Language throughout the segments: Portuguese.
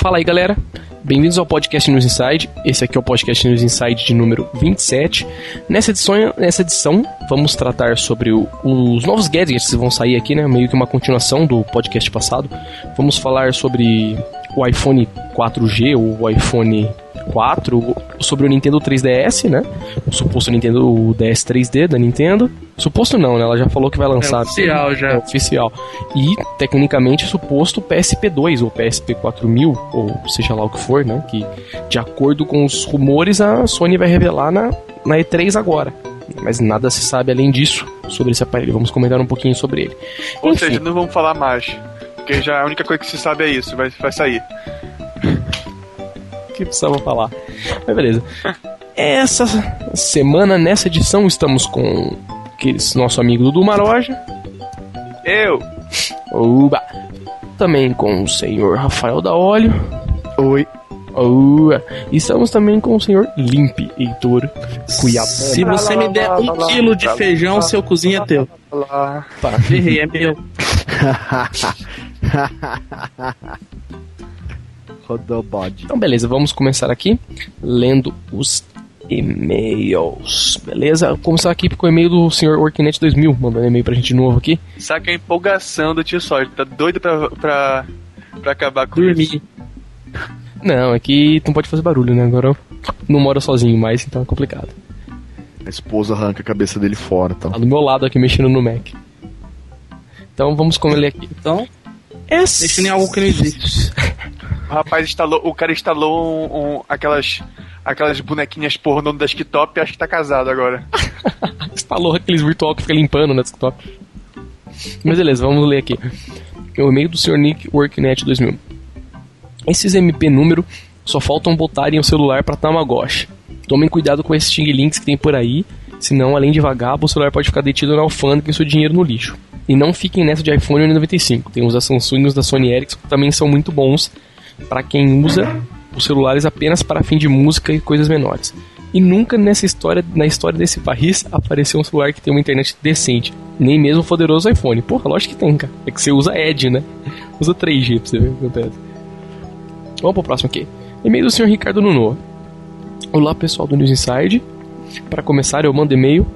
Fala aí, galera. Bem-vindos ao podcast News Inside. Esse aqui é o podcast News Inside de número 27. Nessa edição, nessa edição vamos tratar sobre o, os novos gadgets que vão sair aqui, né? Meio que uma continuação do podcast passado. Vamos falar sobre o iPhone 4G, o iPhone 4, sobre o Nintendo 3DS, né? O suposto Nintendo DS 3D da Nintendo. Suposto não, né? Ela já falou que vai lançar. É oficial já. É oficial. E, tecnicamente, suposto PSP2 ou PSP 4000, ou seja lá o que for, né? Que, de acordo com os rumores, a Sony vai revelar na, na E3 agora. Mas nada se sabe além disso sobre esse aparelho. Vamos comentar um pouquinho sobre ele. Ou Enfim, seja, não vamos falar mais. Porque já a única coisa que se sabe é isso, vai, vai sair. que precisava falar. Mas beleza. Essa semana, nessa edição, estamos com aqueles nosso amigo Dudu Maroja. Eu. Uba. Também com o senhor Rafael da Óleo. Oi. Ua. E estamos também com o senhor Limpe, Heitor Cuiabá. Se você me der um quilo de feijão, seu cozinha é teu. Pá. Errei, é meu. Rodobode. Então, beleza, vamos começar aqui lendo os e-mails. Beleza? Vamos começar aqui com o e-mail do senhor Worknet 2000, mandando e-mail pra gente de novo aqui. Saca a empolgação do tio Sódio, tá doido pra, pra, pra acabar com Dormir. isso. Não, é que não pode fazer barulho, né? Agora não mora sozinho mais, então é complicado. A esposa arranca a cabeça dele fora, tá? Tá do meu lado aqui mexendo no Mac. Então vamos com ele aqui. Então, esse... mexendo em algo que não existe. o rapaz instalou, o cara instalou um, um, aquelas aquelas bonequinhas pornô no desktop e acho que tá casado agora. instalou aqueles virtual que fica limpando no desktop. Mas beleza, vamos ler aqui. O e-mail do Sr. Nick Worknet 2000. Esses MP número só faltam botarem o celular para Tamagotchi. Tomem cuidado com esses Ting Links que tem por aí, senão, além de vagabundo, o celular pode ficar detido na alfândega e seu dinheiro no lixo. E não fiquem nessa de iPhone N95. Tem os da Samsung e os da Sony Ericsson que também são muito bons para quem usa os celulares apenas para fim de música e coisas menores. E nunca nessa história, na história desse país, apareceu um celular que tem uma internet decente. Nem mesmo o poderoso iPhone. Porra, lógico que tem, cara. É que você usa Edge, né? Usa 3G pra você ver o que Vamos pro próximo aqui. E-mail do senhor Ricardo Nuno. Olá, pessoal do News Inside. Para começar, eu mando e-mail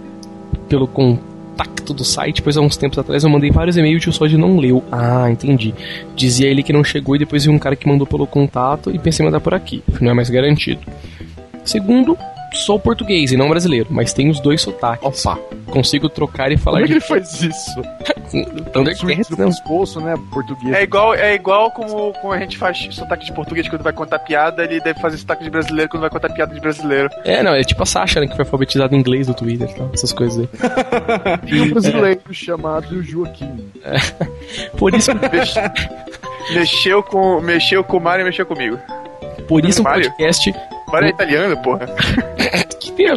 pelo contato do site, pois há uns tempos atrás eu mandei vários e-mails e o Sod não leu. Ah, entendi. Dizia ele que não chegou e depois viu um cara que mandou pelo contato e pensei em mandar por aqui. Não é mais garantido. Segundo, sou português e não brasileiro, mas tenho os dois sotaques. Opa. Consigo trocar e falar. Como é que ele faz isso? Thundercats, né? Esposo, né? Português. É igual, é igual como, como a gente faz sotaque de português quando vai contar piada, ele deve fazer sotaque de brasileiro quando vai contar piada de brasileiro. É, não, é tipo a Sasha, né, que foi alfabetizada em inglês no Twitter e tal, essas coisas aí. Tem um brasileiro é. chamado Joaquim. É. Por isso. mexeu com, mexeu com o Mario e mexeu comigo. Por isso um podcast. Mario é italiano, porra. que tem a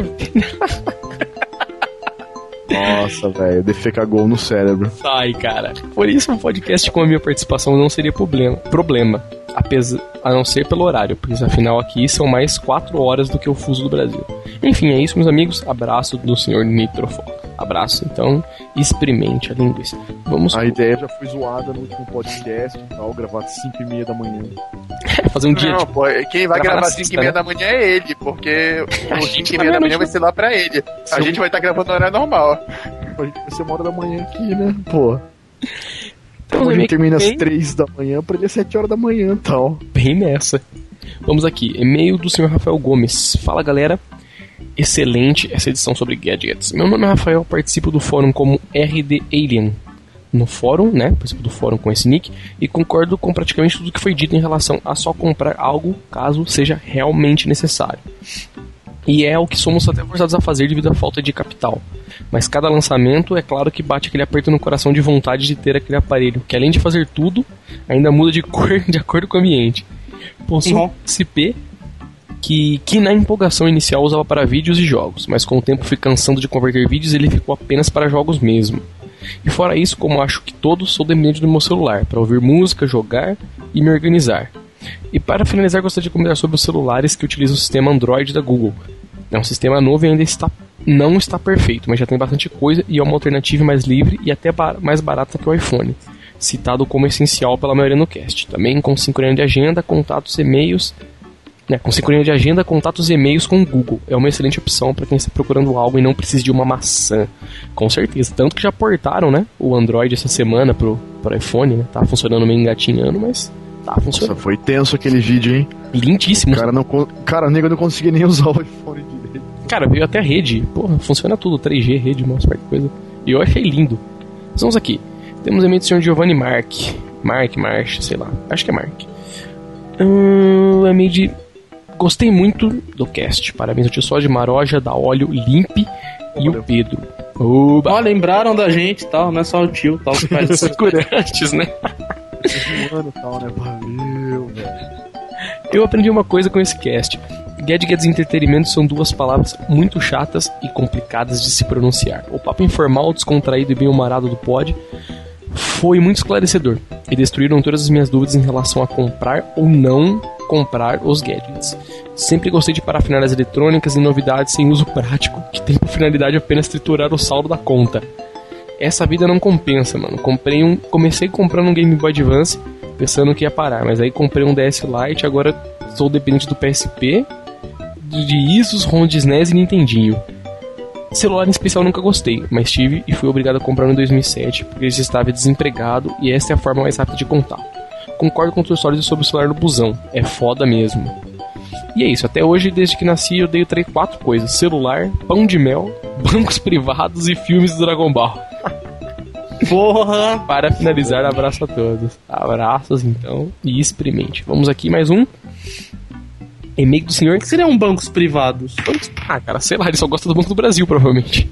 Nossa, velho, defeca gol no cérebro. Sai, cara. Por isso um podcast com a minha participação não seria problema. Problema. Apesar, a não ser pelo horário, pois afinal aqui são mais 4 horas do que o fuso do Brasil. Enfim, é isso, meus amigos. Abraço do senhor Nitrofoco. Abraço, então, experimente a linguiça. Vamos A ideia já foi zoada no último podcast e tal, gravar às 5 e meia da manhã. Fazer um dia. Não, pô, quem vai gravar às 5 e meia né? da manhã é ele, porque o 5 e meia da manhã vai ser lá pra ele. A gente vai estar tá gravando no horário normal. A gente vai ser uma hora da manhã aqui, né? Pô. Então, a gente termina às 3 da manhã, pra ele é 7 horas da manhã e tal. Bem nessa. Vamos aqui, e-mail do senhor Rafael Gomes. Fala galera, excelente essa edição sobre gadgets. Meu nome é Rafael, participo do fórum como RD Alien. No fórum, né? Participo do fórum com esse nick e concordo com praticamente tudo que foi dito em relação a só comprar algo caso seja realmente necessário. E é o que somos até forçados a fazer devido à falta de capital. Mas cada lançamento é claro que bate aquele aperto no coração de vontade de ter aquele aparelho, que além de fazer tudo, ainda muda de cor de acordo com o ambiente. Possuo uhum. CP que, que na empolgação inicial usava para vídeos e jogos, mas com o tempo fui cansando de converter vídeos ele ficou apenas para jogos mesmo. E fora isso, como acho que todos, sou dependente do meu celular para ouvir música, jogar e me organizar. E para finalizar, gostaria de comentar sobre os celulares que utilizam o sistema Android da Google. É um sistema novo e ainda está, não está perfeito, mas já tem bastante coisa e é uma alternativa mais livre e até bar mais barata que o iPhone. citado como essencial pela maioria no cast. Também com sincronia de agenda, contatos, e-mails. Né, com sincronia de agenda, contatos e e-mails com o Google. É uma excelente opção para quem está procurando algo e não precisa de uma maçã. Com certeza. Tanto que já portaram né, o Android essa semana pro, pro iPhone, né? Tá funcionando meio engatinhando, mas tá funcionando. Nossa, foi tenso aquele vídeo, hein? Lindíssimo. Cara, não, cara, o nego não conseguia nem usar o iPhone direito. Cara, veio até a rede. Porra, funciona tudo. 3G, rede, mouse, qualquer coisa. E eu achei lindo. Vamos aqui. Temos e-mail do senhor Giovanni Mark. Mark, March, sei lá. Acho que é Mark. Hum, e-mail de... Gostei muito do cast. Parabéns ao tio Só de Maroja, da Óleo, Limpe e o Pedro. Oba. Ó, lembraram da gente e tal, não é só o tio tal que faz curantes, né? Tal, né? Valeu, velho. Eu aprendi uma coisa com esse cast. Gadgets e entretenimento são duas palavras muito chatas e complicadas de se pronunciar. O papo informal, descontraído e bem-humorado do pod foi muito esclarecedor e destruíram todas as minhas dúvidas em relação a comprar ou não comprar os gadgets. Sempre gostei de parafernálias eletrônicas e novidades sem uso prático, que tem por finalidade apenas triturar o saldo da conta. Essa vida não compensa, mano. Comprei um, comecei comprando um Game Boy Advance pensando que ia parar, mas aí comprei um DS Lite, agora sou dependente do PSP, de ISOs, ROM de SNES e Nintendinho. Celular em especial nunca gostei, mas tive e fui obrigado a comprar em 2007 porque eu estava desempregado e essa é a forma mais rápida de contar. Concordo com os stories sobre o celular no busão, é foda mesmo. E é isso, até hoje, desde que nasci, eu dei três, quatro coisas: celular, pão de mel, bancos privados e filmes do Dragon Ball. Porra! Para finalizar, abraço a todos. Abraços então e experimente. Vamos aqui mais um. E-mail do senhor. O que seriam bancos privados? Ah, cara, sei lá, ele só gosta do Banco do Brasil, provavelmente.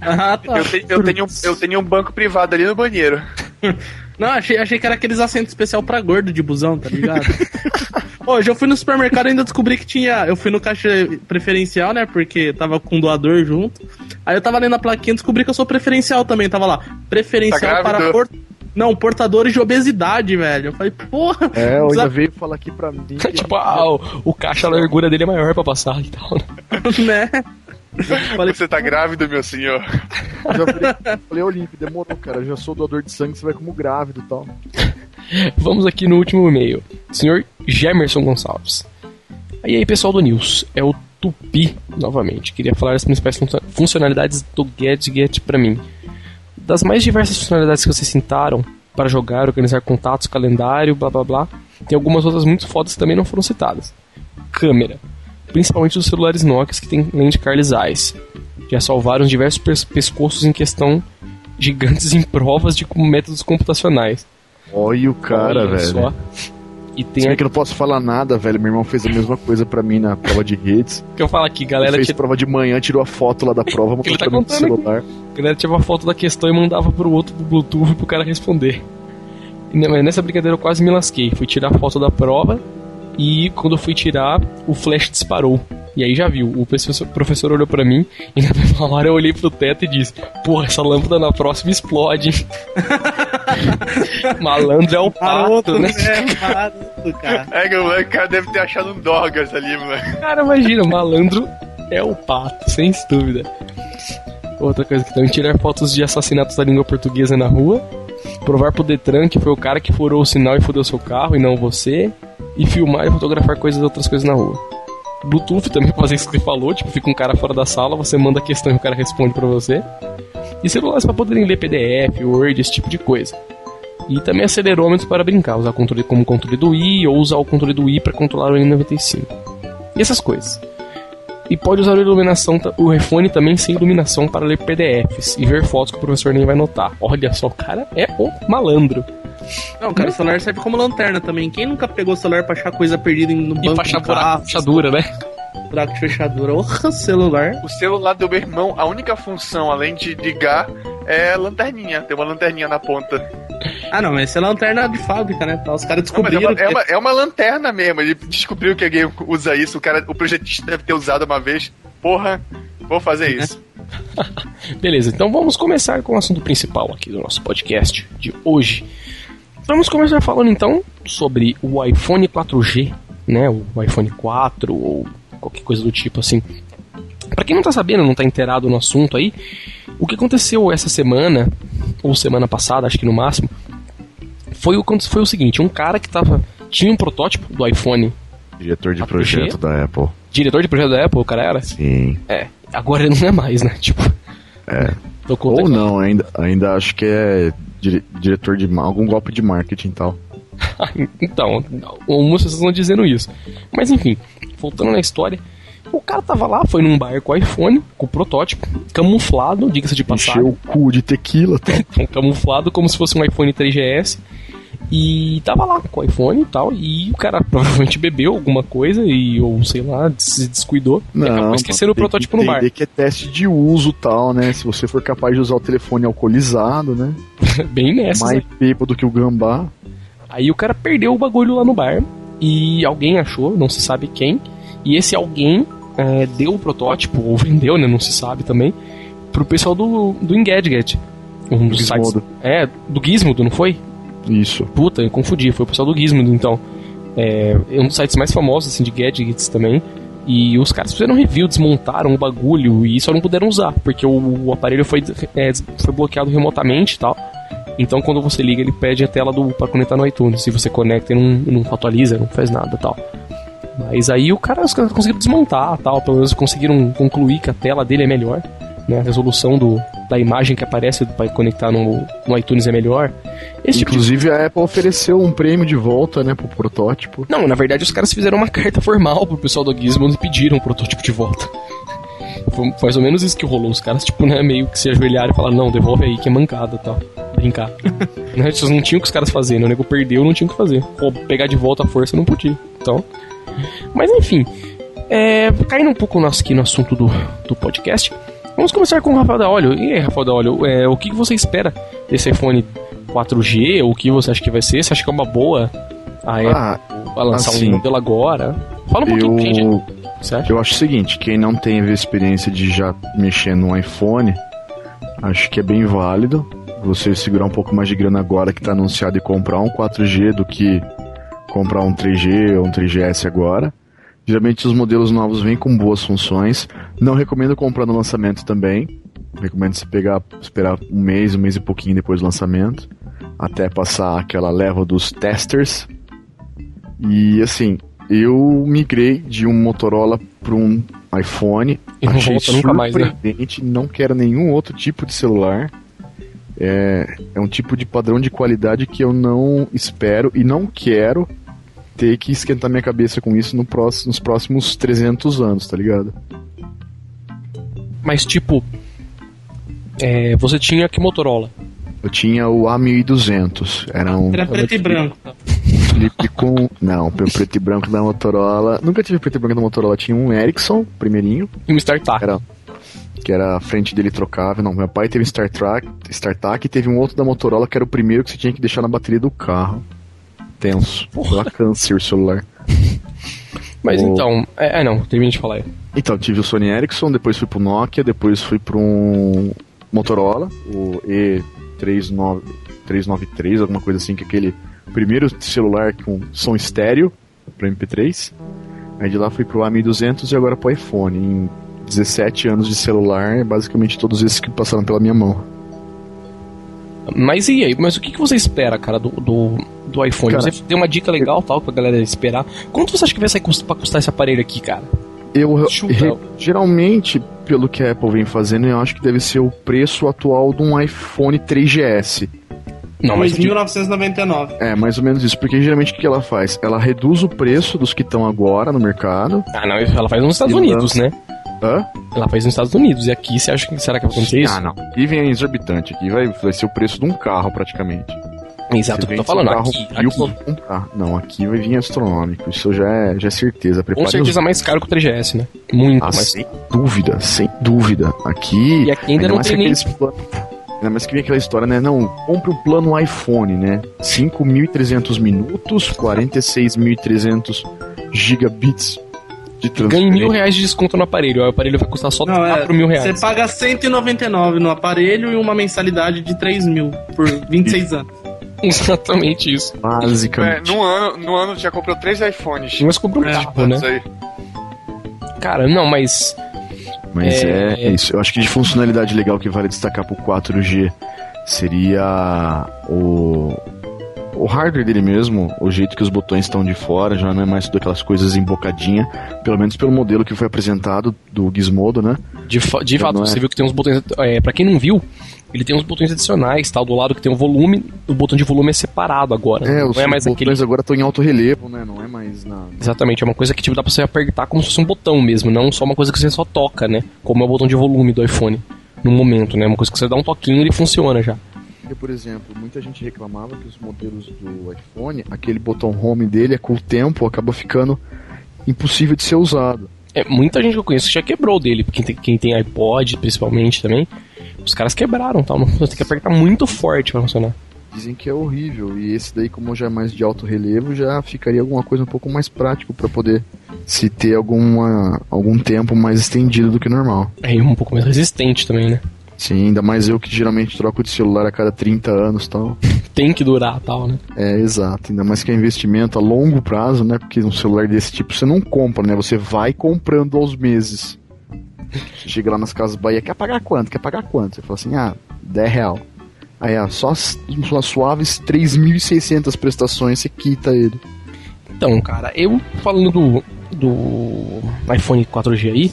ah, tá. Eu, te, eu, tenho, eu tenho um banco privado ali no banheiro. Não, achei, achei que era aqueles assentos especial pra gordo de busão, tá ligado? Hoje eu fui no supermercado e ainda descobri que tinha. Eu fui no caixa preferencial, né? Porque tava com um doador junto. Aí eu tava lendo a plaquinha e descobri que eu sou preferencial também. Tava lá. Preferencial tá para por... Não, portadores de obesidade, velho. Eu falei, porra. É, eu ainda veio falar aqui pra mim. tipo, ah, o, o caixa, a largura dele é maior pra passar e tal, né? né? Falei, você tá grávido, meu senhor? Já falei, falei Olímpio, demorou, cara. Eu já sou doador de sangue, você vai como grávido e tal. Vamos aqui no último e-mail. Senhor Gemerson Gonçalves. E aí, pessoal do News. É o Tupi, novamente. Queria falar as principais funcionalidades do Gadget para mim. Das mais diversas funcionalidades que vocês citaram para jogar, organizar contatos, calendário, blá blá blá, tem algumas outras muito fodas que também não foram citadas. Câmera principalmente dos celulares Nokia que tem lente Carl Zeiss. Já salvaram diversos pescoços em questão gigantes em provas de métodos computacionais. Olha o cara, Olha velho. Só. E tem aqui que eu não posso falar nada, velho. Meu irmão fez a mesma coisa para mim na prova de redes. que eu falo aqui, galera. Ele fez prova de manhã, tirou a foto lá da prova, mostrou tá pra celular. Aqui. A galera tirava a foto da questão e mandava pro outro do Bluetooth pro cara responder. E nessa brincadeira eu quase me lasquei. Fui tirar a foto da prova, e quando eu fui tirar, o flash disparou. E aí já viu, o professor, professor olhou para mim e na mesma hora eu olhei pro teto e disse: Porra, essa lâmpada na próxima explode. Malandro é o pato, né? É, pato, cara. É que o cara deve ter achado um Dorgas ali, mano. Cara, imagina, malandro é o pato, sem dúvida. Outra coisa que também tirar fotos de assassinatos da língua portuguesa na rua. Provar pro Detran que foi o cara que furou o sinal e fudeu seu carro e não você e filmar e fotografar coisas outras coisas na rua. Bluetooth também fazer isso que você falou, tipo, fica um cara fora da sala, você manda a questão e o cara responde para você. E celulares para poderem ler PDF, Word, esse tipo de coisa. E também acelerômetros para brincar, usar controle como controle do i ou usar o controle do i para controlar o N95. E essas coisas. E pode usar a iluminação, o iPhone também sem iluminação para ler PDFs e ver fotos que o professor nem vai notar. Olha só, o cara é o malandro. Não, cara, o celular serve como lanterna também. Quem nunca pegou o celular pra achar coisa perdida no banco? E pra achar buraco, fechadura, né? Buraco de fechadura. Orra, celular. O celular do meu irmão, a única função, além de ligar, é lanterninha. Tem uma lanterninha na ponta. Ah, não, mas essa é lanterna de fábrica, né? Os caras descobriram. Não, é, uma, é, uma, é, uma, lanterna mesmo. Ele descobriu que alguém usa isso. O, cara, o projetista deve ter usado uma vez. Porra, vou fazer isso. Beleza, então vamos começar com o assunto principal aqui do nosso podcast de hoje. Vamos começar falando então sobre o iPhone 4G, né? O iPhone 4 ou qualquer coisa do tipo assim. Para quem não tá sabendo, não tá inteirado no assunto aí, o que aconteceu essa semana ou semana passada, acho que no máximo, foi o, foi o seguinte, um cara que tava. Tinha um protótipo do iPhone. Diretor de projeto da Apple. Diretor de projeto da Apple, o cara era? Sim. É. Agora ele não é mais, né? Tipo. É. Ou não, ainda, ainda acho que é dire, diretor de algum golpe de marketing e tal. então, algumas pessoas estão dizendo isso. Mas enfim, voltando na história, o cara tava lá, foi num bar com o iPhone, com o protótipo, camuflado, diga-se de passagem. Encheu o cu de tequila, tá? camuflado como se fosse um iPhone 3GS. E tava lá com o iPhone e tal, e o cara provavelmente bebeu alguma coisa e, ou sei lá, se descuidou. Não, e acabou esquecendo o protótipo no bar. que é teste de uso tal, né? Se você for capaz de usar o telefone alcoolizado, né? Bem nessa. Mais né? do que o gambá. Aí o cara perdeu o bagulho lá no bar e alguém achou, não se sabe quem, e esse alguém é, deu o protótipo, ou vendeu, né? Não se sabe também, pro pessoal do, do Engadget. Um dos sites. É, do Gizmodo, não foi? Isso. Puta, eu confundi, foi o pessoal do Gizmodo, então. É, é um dos sites mais famosos, assim, de gadgets também. E os caras fizeram review, desmontaram o bagulho e só não puderam usar, porque o, o aparelho foi, é, foi bloqueado remotamente e tal. Então quando você liga, ele pede a tela do para conectar no iTunes. Se você conecta e não, não atualiza, não faz nada tal. Mas aí o cara, os caras conseguiram desmontar tal, pelo menos conseguiram concluir que a tela dele é melhor né, a resolução do, da imagem que aparece para conectar no, no iTunes é melhor. Esse Inclusive tipo de... a Apple ofereceu um prêmio de volta, né, pro protótipo. Não, na verdade os caras fizeram uma carta formal pro pessoal do Gizmo e pediram o protótipo de volta. Foi mais ou menos isso que rolou. Os caras, tipo, né, meio que se ajoelharam e falaram, não, devolve aí que é mancada tal. Brincar. né, vocês não tinham o que os caras fazendo, né, o nego perdeu, não tinha o que fazer. Pô, pegar de volta a força não podia. Então. Mas enfim. É, caindo um pouco aqui no assunto do, do podcast, Vamos começar com o Rafael da Olho. E aí, Rafael da Olho, é, o que você espera desse iPhone 4G? O que você acha que vai ser? Você acha que é uma boa a Apple ah, lançar assim, um modelo agora? Fala um pouquinho, eu, gente. Eu acho o seguinte, quem não tem experiência de já mexer no iPhone, acho que é bem válido você segurar um pouco mais de grana agora que está anunciado e comprar um 4G do que comprar um 3G ou um 3GS agora. Geralmente os modelos novos vêm com boas funções. Não recomendo comprar no lançamento também. Recomendo você pegar, esperar um mês, um mês e pouquinho depois do lançamento, até passar aquela leva dos testers. E assim, eu migrei de um Motorola para um iPhone. E não achei surpreendente, mais, né? não quero nenhum outro tipo de celular. É, é um tipo de padrão de qualidade que eu não espero e não quero ter que esquentar minha cabeça com isso no próximo, nos próximos 300 anos, tá ligado? Mas tipo, é, você tinha que Motorola? Eu tinha o A1200, era um... Era preto e branco. Flip com... Não, preto e branco da Motorola... Nunca tive preto e branco da Motorola, tinha um Ericsson, primeirinho. E um StarTAC. Era, que era a frente dele trocável. Não, meu pai teve um StarTAC, StarTAC e teve um outro da Motorola que era o primeiro que você tinha que deixar na bateria do carro tenso. Porra. câncer celular. Mas o... então, é, é, não, termine de falar aí. Então, tive o Sony Ericsson, depois fui pro Nokia, depois fui pro um Motorola, o E393, alguma coisa assim, que é aquele primeiro celular com som estéreo para MP3. Aí de lá fui pro A1200 e agora pro iPhone. Em 17 anos de celular, basicamente todos esses que passaram pela minha mão. Mas e aí? Mas o que, que você espera, cara, do, do, do iPhone? Cara, você deu uma dica legal, tal, pra galera esperar. Quanto você acha que vai sair pra custar esse aparelho aqui, cara? Eu, re, geralmente, pelo que a Apple vem fazendo, eu acho que deve ser o preço atual de um iPhone 3GS. Não, mas 1999. É, mais ou menos isso. Porque geralmente o que ela faz? Ela reduz o preço dos que estão agora no mercado. Ah, não, ela faz nos Estados Unidos, lança... né? Hã? Ela faz nos Estados Unidos. E aqui, você acha que será que vai acontecer isso? Ah, não. Aqui vem exorbitante. Aqui vai, vai ser o preço de um carro, praticamente. Exato, o que eu tô falando. Um aqui, aqui. Comprar. Não, aqui vai vir astronômico. Isso já é, já é certeza. Prepare Com certeza os... mais caro que o 3GS, né? Muito ah, mais. Sem dúvida, sem dúvida. Aqui. E aqui ainda, ainda não tem nem... Ainda mais que vem aquela história, né? Não, compre o plano iPhone, né? 5.300 minutos, 46.300 gigabits Ganhe mil reais de desconto no aparelho. O aparelho vai custar só não, 4 é, mil reais. Você paga 199 no aparelho e uma mensalidade de 3 mil por 26 anos. Exatamente isso. Basicamente. É, no, ano, no ano já comprou 3 iPhones. Mas comprou um é, carro, né? Aí. Cara, não, mas. Mas é... é... isso. Eu acho que de funcionalidade legal que vale destacar pro 4G seria o o hardware dele mesmo, o jeito que os botões estão de fora, já não é mais tudo aquelas coisas embocadinha, pelo menos pelo modelo que foi apresentado do Gizmodo, né? De, fa de Já fato, é. você viu que tem uns botões. É, pra quem não viu, ele tem uns botões adicionais, tal, do lado que tem o volume, o botão de volume é separado agora. É, não os é mais botões aquele. agora estão em alto relevo, né? Não é mais na. Exatamente, é uma coisa que tipo, dá pra você apertar como se fosse um botão mesmo, não só uma coisa que você só toca, né? Como é o botão de volume do iPhone. No momento, né? Uma coisa que você dá um toquinho e ele funciona já. Porque, por exemplo, muita gente reclamava que os modelos do iPhone, aquele botão home dele, com o tempo, acaba ficando impossível de ser usado. É, muita gente que eu conheço já quebrou dele, quem tem, quem tem iPod principalmente também. Os caras quebraram, tal. Não, você tem que apertar muito forte pra funcionar. Dizem que é horrível, e esse daí, como já é mais de alto relevo, já ficaria alguma coisa um pouco mais prático para poder se ter alguma, algum tempo mais estendido do que normal. É e um pouco mais resistente também, né? Sim, ainda mais eu que geralmente troco de celular a cada 30 anos e tal. Tem que durar tal, né? É, exato. Ainda mais que é investimento a longo prazo, né? Porque um celular desse tipo você não compra, né? Você vai comprando aos meses. Você chega lá nas casas Bahia, quer pagar quanto? Quer pagar quanto? Você fala assim, ah, 10 real. Aí, ah, só as umas suaves 3.600 prestações você quita ele. Então, cara, eu falando do, do iPhone 4G aí,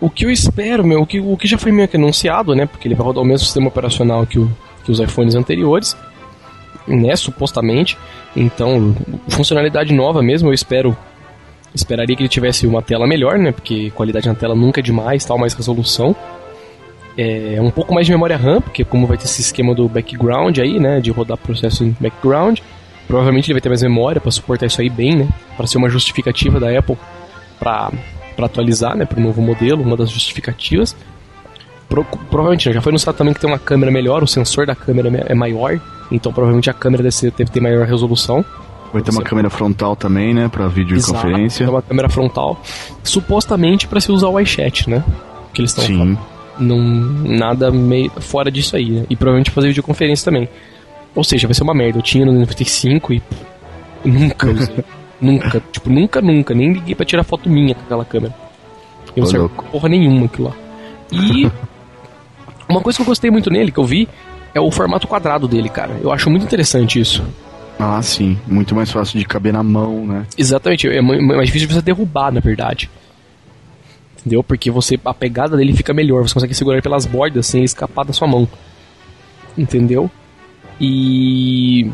o que eu espero, meu, o que, o que já foi meio que anunciado, né? Porque ele vai rodar o mesmo sistema operacional que, o, que os iPhones anteriores, né? Supostamente. Então, funcionalidade nova mesmo, eu espero. Esperaria que ele tivesse uma tela melhor, né? Porque qualidade na tela nunca é demais, tal, mais resolução. É, um pouco mais de memória RAM, porque como vai ter esse esquema do background aí, né? De rodar processo em background. Provavelmente ele vai ter mais memória para suportar isso aí bem, né? Para ser uma justificativa da Apple para atualizar, né, para o novo modelo, uma das justificativas. Pro, provavelmente né, já foi anunciado também que tem uma câmera melhor, o sensor da câmera é maior, então provavelmente a câmera deve, ser, deve ter maior resolução. Vai ter uma Você- câmera frontal também, né? Pra videoconferência. Exato, uma câmera frontal, supostamente para se usar o iChat, né? Que eles estão Sim. não nada meio fora disso aí, né? E provavelmente fazer videoconferência também. Ou seja, vai ser uma merda. Eu tinha no 95 e nunca usei. nunca, tipo, nunca, nunca, nem liguei pra tirar foto minha com aquela câmera. Eu não serve porra nenhuma aquilo lá. E uma coisa que eu gostei muito nele, que eu vi, é o formato quadrado dele, cara. Eu acho muito interessante isso. Ah, sim. Muito mais fácil de caber na mão, né? Exatamente, é mais difícil de você derrubar, na verdade. Entendeu? Porque você a pegada dele fica melhor, você consegue segurar ele pelas bordas sem escapar da sua mão. Entendeu? E.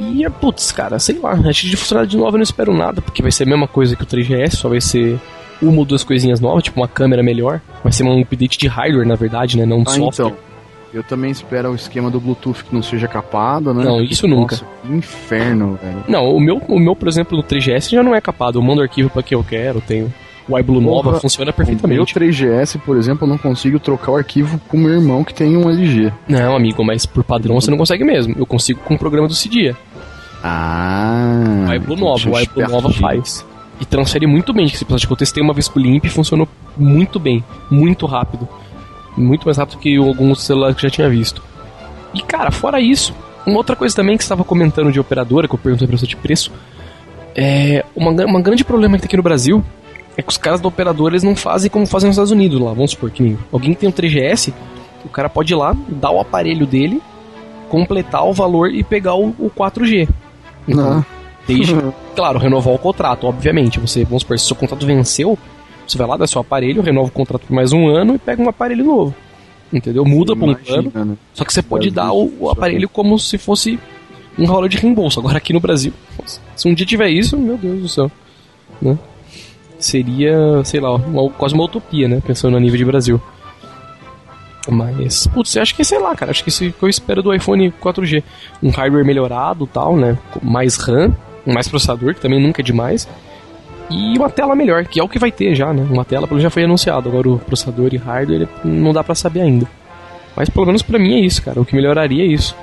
E, putz, cara, sei lá, acho que de funcionalidade nova eu não espero nada, porque vai ser a mesma coisa que o 3GS, só vai ser uma ou duas coisinhas novas, tipo uma câmera melhor. Vai ser um update de hardware, na verdade, né? Não um Ah, software. então. Eu também espero o esquema do Bluetooth que não seja capado, né? Não, isso nunca. Nossa, que inferno, velho. Não, o meu, o meu, por exemplo, no 3GS já não é capado. Eu mando arquivo pra quem eu quero, tenho o iBlue Nova, Porra, funciona O meu perfeitamente. 3GS, por exemplo, eu não consigo trocar o arquivo com meu irmão que tem um LG. Não, amigo, mas por padrão você não consegue mesmo. Eu consigo com o programa do Cydia. Ah. o então Nova, o Nova faz. E transfere muito bem, episódio que eu testei uma vez com o Limp e funcionou muito bem, muito rápido. Muito mais rápido que alguns celulares que eu já tinha visto. E cara, fora isso, uma outra coisa também que você estava comentando de operadora, que eu perguntei pra você de preço, é uma, uma grande problema que tem aqui no Brasil é que os caras da operadora eles não fazem como fazem nos Estados Unidos lá. Vamos supor que alguém que tem um 3GS, o cara pode ir lá, dar o aparelho dele, completar o valor e pegar o, o 4G. Ah. Desde, claro, renovar o contrato, obviamente. Você, vamos supor, se seu contrato venceu, você vai lá, dá seu aparelho, renova o contrato por mais um ano e pega um aparelho novo. Entendeu? Muda por um ano. né? Só que você pode dar o, o aparelho como se fosse um valor de reembolso. Agora aqui no Brasil, se um dia tiver isso, meu Deus do céu. Né? Seria, sei lá, uma- quase uma utopia, né? Pensando a nível de Brasil. Mas, putz, eu acho que, sei lá, cara, acho que isso que eu espero do iPhone 4G. Um hardware melhorado tal, né? Mais RAM, mais processador, que também nunca é demais. E uma tela melhor, que é o que vai ter já, né? Uma tela, pelo já foi anunciado. Agora o processador e hardware não dá pra saber ainda. Mas pelo menos pra mim é isso, cara. O que melhoraria é isso.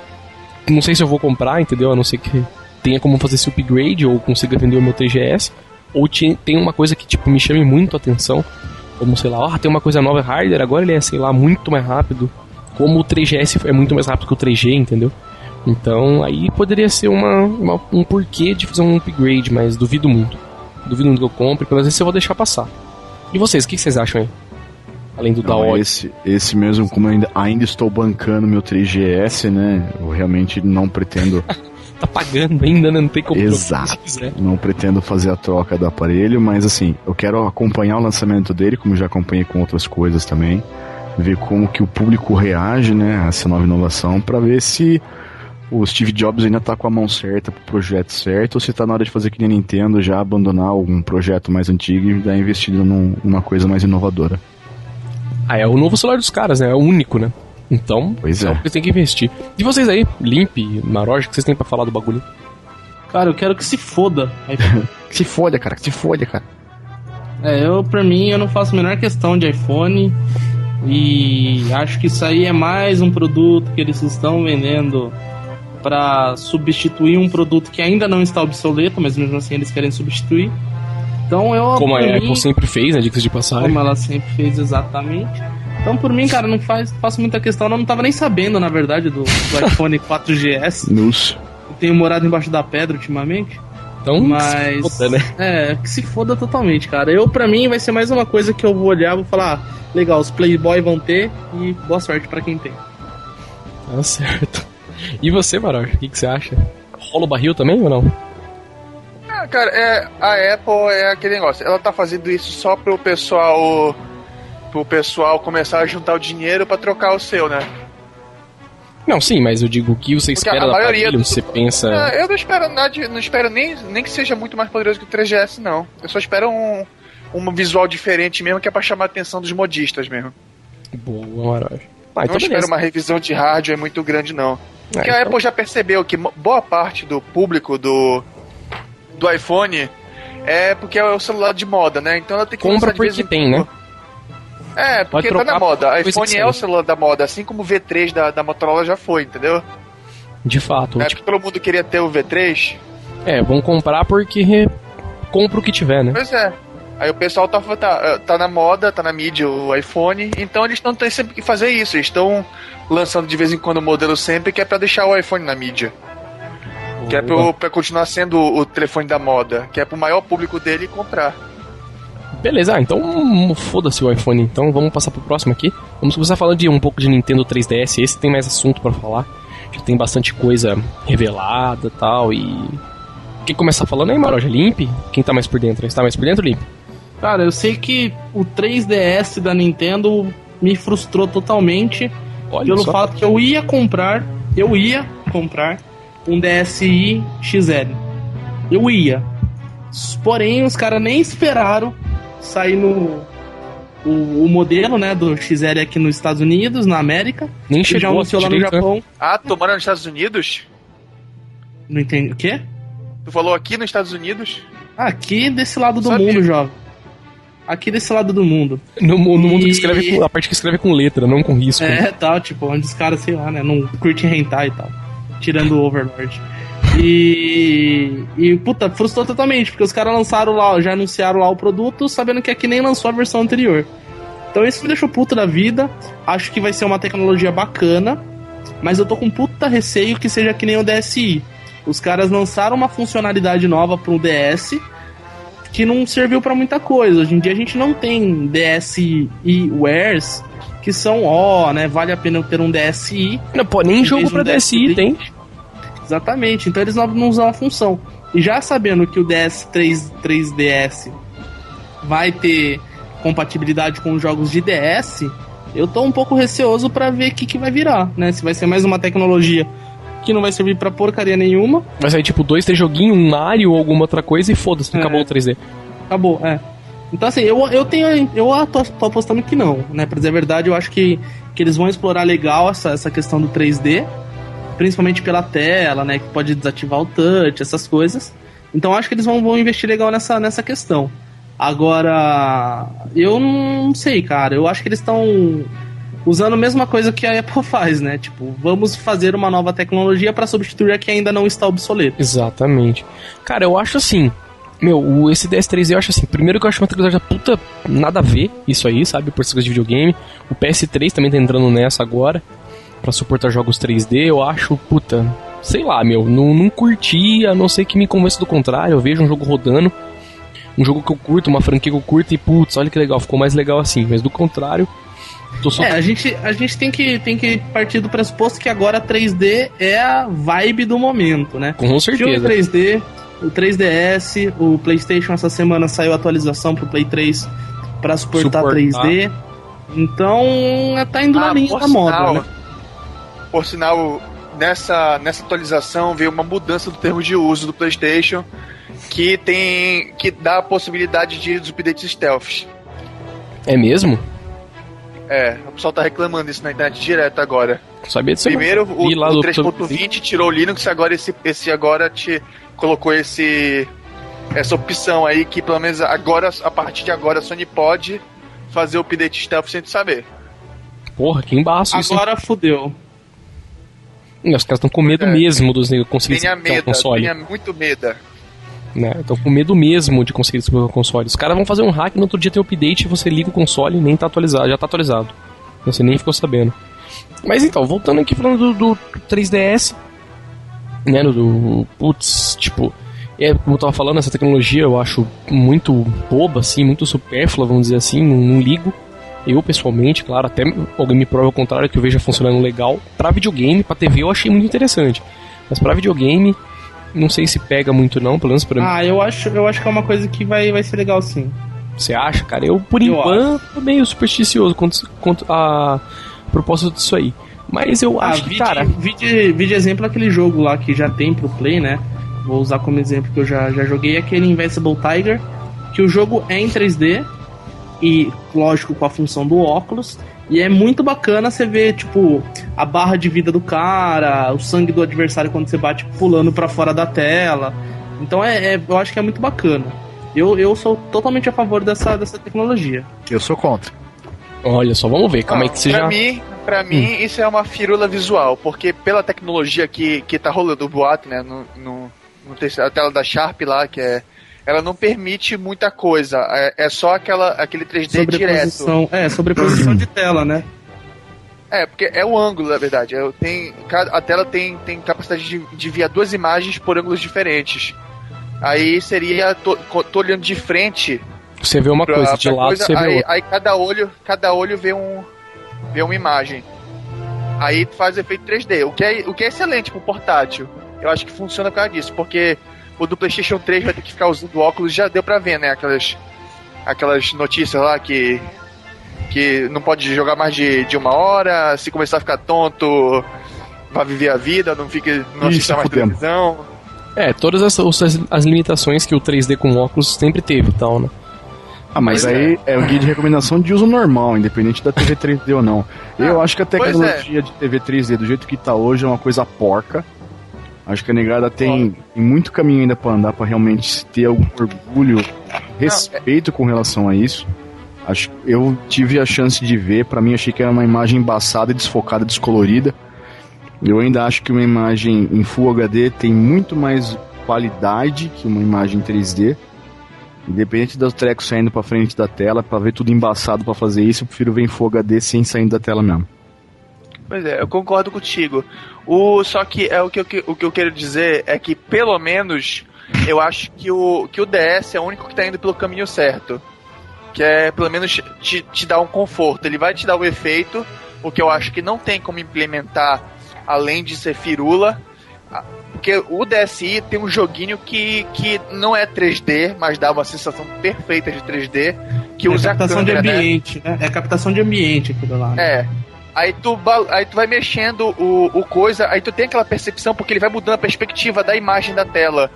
Não sei se eu vou comprar, entendeu? A não ser que tenha como fazer esse upgrade ou consiga vender o meu 3GS. Ou tem uma coisa que tipo me chame muito a atenção. Como, sei lá, ah, tem uma coisa nova hardware, agora ele é, sei lá, muito mais rápido. Como o 3GS é muito mais rápido que o 3G, entendeu? Então aí poderia ser uma, uma- um porquê de fazer um upgrade, mas duvido muito. Duvido muito que eu compre, pelo menos esse eu vou deixar passar. E vocês, o que vocês acham aí? Além do da Não, Odyssey. esse, esse mesmo, como eu ainda, ainda estou bancando meu 3GS, né? Eu realmente não pretendo, Tá pagando ainda, né? Não tem como Exato. não pretendo fazer a troca do aparelho, mas assim, eu quero acompanhar o lançamento dele, como já acompanhei com outras coisas também, ver como que o público reage, né, a essa nova inovação, para ver se o Steve Jobs ainda tá com a mão certa pro projeto certo, ou se tá na hora de fazer que nem a Nintendo, já abandonar algum projeto mais antigo e dar investida num- numa coisa mais inovadora. Ah, é o novo celular dos caras, né? É o único, né? Então, Pois é. o que eles têm que investir. E vocês aí, Limp, Maroja, o que vocês têm pra falar do bagulho? Cara, eu quero que se foda. Que se foda, cara, que se foda, cara. É, eu, por mim, eu não faço a menor questão de iPhone. E acho que isso aí é mais um produto que eles estão vendendo para substituir um produto que ainda não está obsoleto, mas mesmo assim eles querem substituir. Então eu. Como a por Apple mim, sempre fez, né? Dicas de passagem. como ela sempre fez exatamente. Então, por mim, cara, não faz, faço muita questão. Eu não tava nem sabendo, na verdade, do, do iPhone 4GS. News. Eu tenho morado embaixo da pedra ultimamente. Então, Mas. se foda, né? É, que se foda totalmente, cara. Eu, pra mim, vai ser mais uma coisa que eu vou olhar vou falar: ah, legal, os Playboy vão ter e boa sorte pra quem tem. Tá certo. E você, Maroja, o que, que você acha? Rola o barril também ou não? Ah, cara, é, a Apple é aquele negócio. Ela tá fazendo isso só pro pessoal. Pro pessoal começar a juntar o dinheiro pra trocar o seu, né? Não, sim, mas eu digo que você Porque espera a da maioria do- você pensa... Ah, eu não espero nada, de- não espero nem, nem que seja muito mais poderoso que o 3GS, não. Eu só espero um, um visual diferente mesmo, que é pra chamar a atenção dos modistas mesmo. Boa, Maroja. Ah, não então espero beleza. uma revisão de hardware muito grande, não. Porque Ah, a então- Apple já percebeu que boa parte do público do, do iPhone é porque é o celular de moda, né? Então ela tem que Compra porque em tem, né? É, porque tá na moda. iPhone é o celular da moda, assim como o V3 da, da Motorola já foi, entendeu? De fato. Na tipo, todo mundo queria ter o V3. é, vão comprar porque compra o que tiver, né? Pois é. Aí o pessoal tá, tá, tá na moda, tá na mídia o iPhone, então eles não têm sempre que fazer isso. Eles estão lançando de vez em quando o modelo sempre, que é pra deixar o iPhone na mídia. Que é pro, pra continuar sendo o telefone da moda, que é pro maior público dele comprar. Beleza, ah, então hum, foda-se o iPhone. Então vamos passar pro próximo aqui. Vamos começar falando de um pouco de Nintendo 3DS. Esse tem mais assunto pra falar. Já tem bastante coisa revelada e tal. E. Quem começar falando aí, Maroja? Limp? Quem tá mais por dentro? Você tá mais por dentro, Limp? Cara, eu sei que o 3DS da Nintendo me frustrou totalmente Olha pelo só. fato que eu ia comprar, eu ia comprar um DSi XL. Eu ia. Porém, os caras nem esperaram sair no o, o modelo, né, do XL aqui nos Estados Unidos, na América. Nem E já chegou anunciou lá no? Japão. Ah, tomaram nos Estados Unidos? Não entendi. O quê? Tu falou aqui nos Estados Unidos? Aqui desse lado do Sabia. mundo, jovem. Aqui desse lado do mundo. No, no mundo que E- escreve com, a parte que escreve com letra, não com risco. É, tal, tipo, onde os caras, sei lá, né, não curte hentai e tal. Tirando o Overlord. E. E, puta, frustrou totalmente, porque os caras lançaram lá, já anunciaram lá o produto, sabendo que aqui nem lançou a versão anterior. Então isso me deixou puto da vida. Acho que vai ser uma tecnologia bacana, mas eu tô com puta receio que seja que nem o DSi. Os caras lançaram uma funcionalidade nova pro DS que não serviu pra muita coisa. Hoje em dia a gente não tem DSi wares que são, ó, né, vale a pena eu ter um DSi. Não, pô, nem Em jogo um DSi DSi. tem. Exatamente, então eles não, não usam a função. E já sabendo que o DS 3, 3DS vai ter compatibilidade com os jogos de DS, eu tô um pouco receoso pra ver o que, que vai virar, né? Se vai ser mais uma tecnologia que não vai servir pra porcaria nenhuma. Vai sair tipo dois, três joguinhos, um Mario ou alguma outra coisa e foda-se, É. acabou o 3D. Acabou, é. Então, assim, eu, eu tenho. Eu tô, tô apostando que não, né? Pra dizer a verdade, eu acho que, que eles vão explorar legal essa, essa questão do 3D, principalmente pela tela, né? Que pode desativar o touch, essas coisas. Então, acho que eles vão, vão investir legal nessa, nessa questão. Agora, eu não sei, cara. Eu acho que eles estão usando a mesma coisa que a Apple faz, né? Tipo, vamos fazer uma nova tecnologia para substituir a que ainda não está obsoleta. Exatamente. Cara, eu acho assim. Meu, esse DS3 eu acho assim. Primeiro que eu acho uma tecnologia puta nada a ver, isso aí, sabe? Por coisas de videogame. O PS3 também tá entrando nessa agora. Pra suportar jogos 3D. Eu acho, puta. Sei lá, meu. Não, não curti, a não ser que me convença do contrário. Eu vejo um jogo rodando. Um jogo que eu curto, uma franquia que eu curto e putz, olha que legal, ficou mais legal assim. Mas do contrário, Tô só... É, a gente, a gente tem, que, tem que partir do pressuposto que agora 3D é a vibe do momento, né? Com Filme certeza. 3D, o 3DS, o PlayStation essa semana saiu atualização pro Play 3 pra suportar, Suportar. 3D. Então, é, tá indo na Ah, linha por da moda, né? Por sinal, nessa, nessa atualização veio uma mudança do termo de uso do PlayStation que tem que dá a possibilidade de dos updates stealth. É mesmo? É, o pessoal tá reclamando isso na internet direto agora. Sabia disso. Primeiro o, o do- 3.20 tirou o Linux, agora esse, esse agora te colocou esse essa opção aí que pelo menos agora a partir de agora a Sony pode fazer o update stealth sem tu saber. Porra, que embaço isso. Agora fudeu. Os caras estão com medo É. mesmo dos negros conseguirem Tenha desbloquear o medo, console. tenha muito medo. Né? Estão com medo mesmo de conseguir desbloquear o console. Os caras vão fazer um hack, no outro dia tem um update, você liga o console e nem tá atualizado, já tá atualizado. Você nem ficou sabendo. Mas então, voltando aqui falando do, do 3DS, né, do- do. Putz, tipo. É, como eu tava falando, essa tecnologia eu acho muito boba, assim, muito supérflua, vamos dizer assim, não, não ligo. Eu, pessoalmente, claro, até alguém me prova o contrário, que eu veja funcionando legal. Pra videogame, pra TV eu achei muito interessante. Mas pra videogame, não sei se pega muito não, pelo menos pra mim. Ah, eu acho, eu acho que é uma coisa que vai, vai ser legal sim. Você acha, cara? Eu, por Eu enquanto, tô meio supersticioso quanto, quanto a propósito disso aí. Mas eu Ah, acho que, vide, cara. vide, vide exemplo aquele jogo lá que já tem pro Play, né? Vou usar como exemplo que eu já, já joguei aquele Invincible Tiger, que o jogo é em 3D e, lógico, com a função do óculos. E é muito bacana você ver, tipo, a barra de vida do cara, o sangue do adversário quando você bate pulando pra fora da tela. Então é, é- eu acho que é muito bacana. Eu, eu sou totalmente a favor dessa, dessa tecnologia. Eu sou contra. Olha só, vamos ver. Calma aí Não, que você pra já. mim, pra mim isso é uma firula visual, porque pela tecnologia que, que tá rolando o boato, né, no, no, no a tela da Sharp lá, que é ela não permite muita coisa, é, é só aquela aquele 3D direto. É, sobreposição de tela, né? É, porque é o ângulo, na verdade. É, tem, a tela tem, tem capacidade de, de enviar duas imagens por ângulos diferentes. Aí seria, tô, tô olhando de frente Você vê uma pra, coisa, de lado coisa, você vê aí, outra. aí cada olho, cada olho vê um vê uma imagem. Aí faz efeito 3D, o que é, o que é excelente pro portátil. Eu acho que funciona por causa disso, porque o do PlayStation 3 vai ter que ficar usando óculos, já deu pra ver, né, aquelas aquelas notícias lá que que não pode jogar mais de, de uma hora, se começar a ficar tonto, vai viver a vida, não fica não assista mais fudendo. televisão. É, todas as, as, as limitações que o 3D com óculos sempre teve e tal, né? Ah, mas Pois aí é. o guia de recomendação de uso normal, independente da TV 3D ou não. Eu Ah, acho que a pois tecnologia de TV 3D do jeito que tá hoje é uma coisa porca. Acho que a negada tem, tem muito caminho ainda pra andar pra realmente ter algum orgulho, respeito com relação a isso. Acho eu tive a chance de ver, pra mim achei que era uma imagem embaçada, desfocada, descolorida. Eu ainda acho que uma imagem em Full HD tem muito mais qualidade que uma imagem 3D. Independente do treco saindo pra frente da tela, pra ver tudo embaçado pra fazer isso, eu prefiro ver em Full HD sem saindo da tela mesmo. Pois é, eu concordo contigo. O, só que é o que, eu, o que eu quero dizer é que, pelo menos, eu acho que o, que o DS é o único que tá indo pelo caminho certo. Que é, pelo menos, te, te dar um conforto. Ele vai te dar o efeito, o que eu acho que não tem como implementar além de ser firula. Ah, Porque o DSi tem um joguinho que, que não é 3D, mas dá uma sensação perfeita de 3D, que é usa a captação câmera, de né? ambiente, né? É captação de ambiente aquilo lá. né? É. Aí tu, aí tu vai mexendo o, o coisa, aí tu tem aquela percepção porque ele vai mudando a perspectiva da imagem da tela.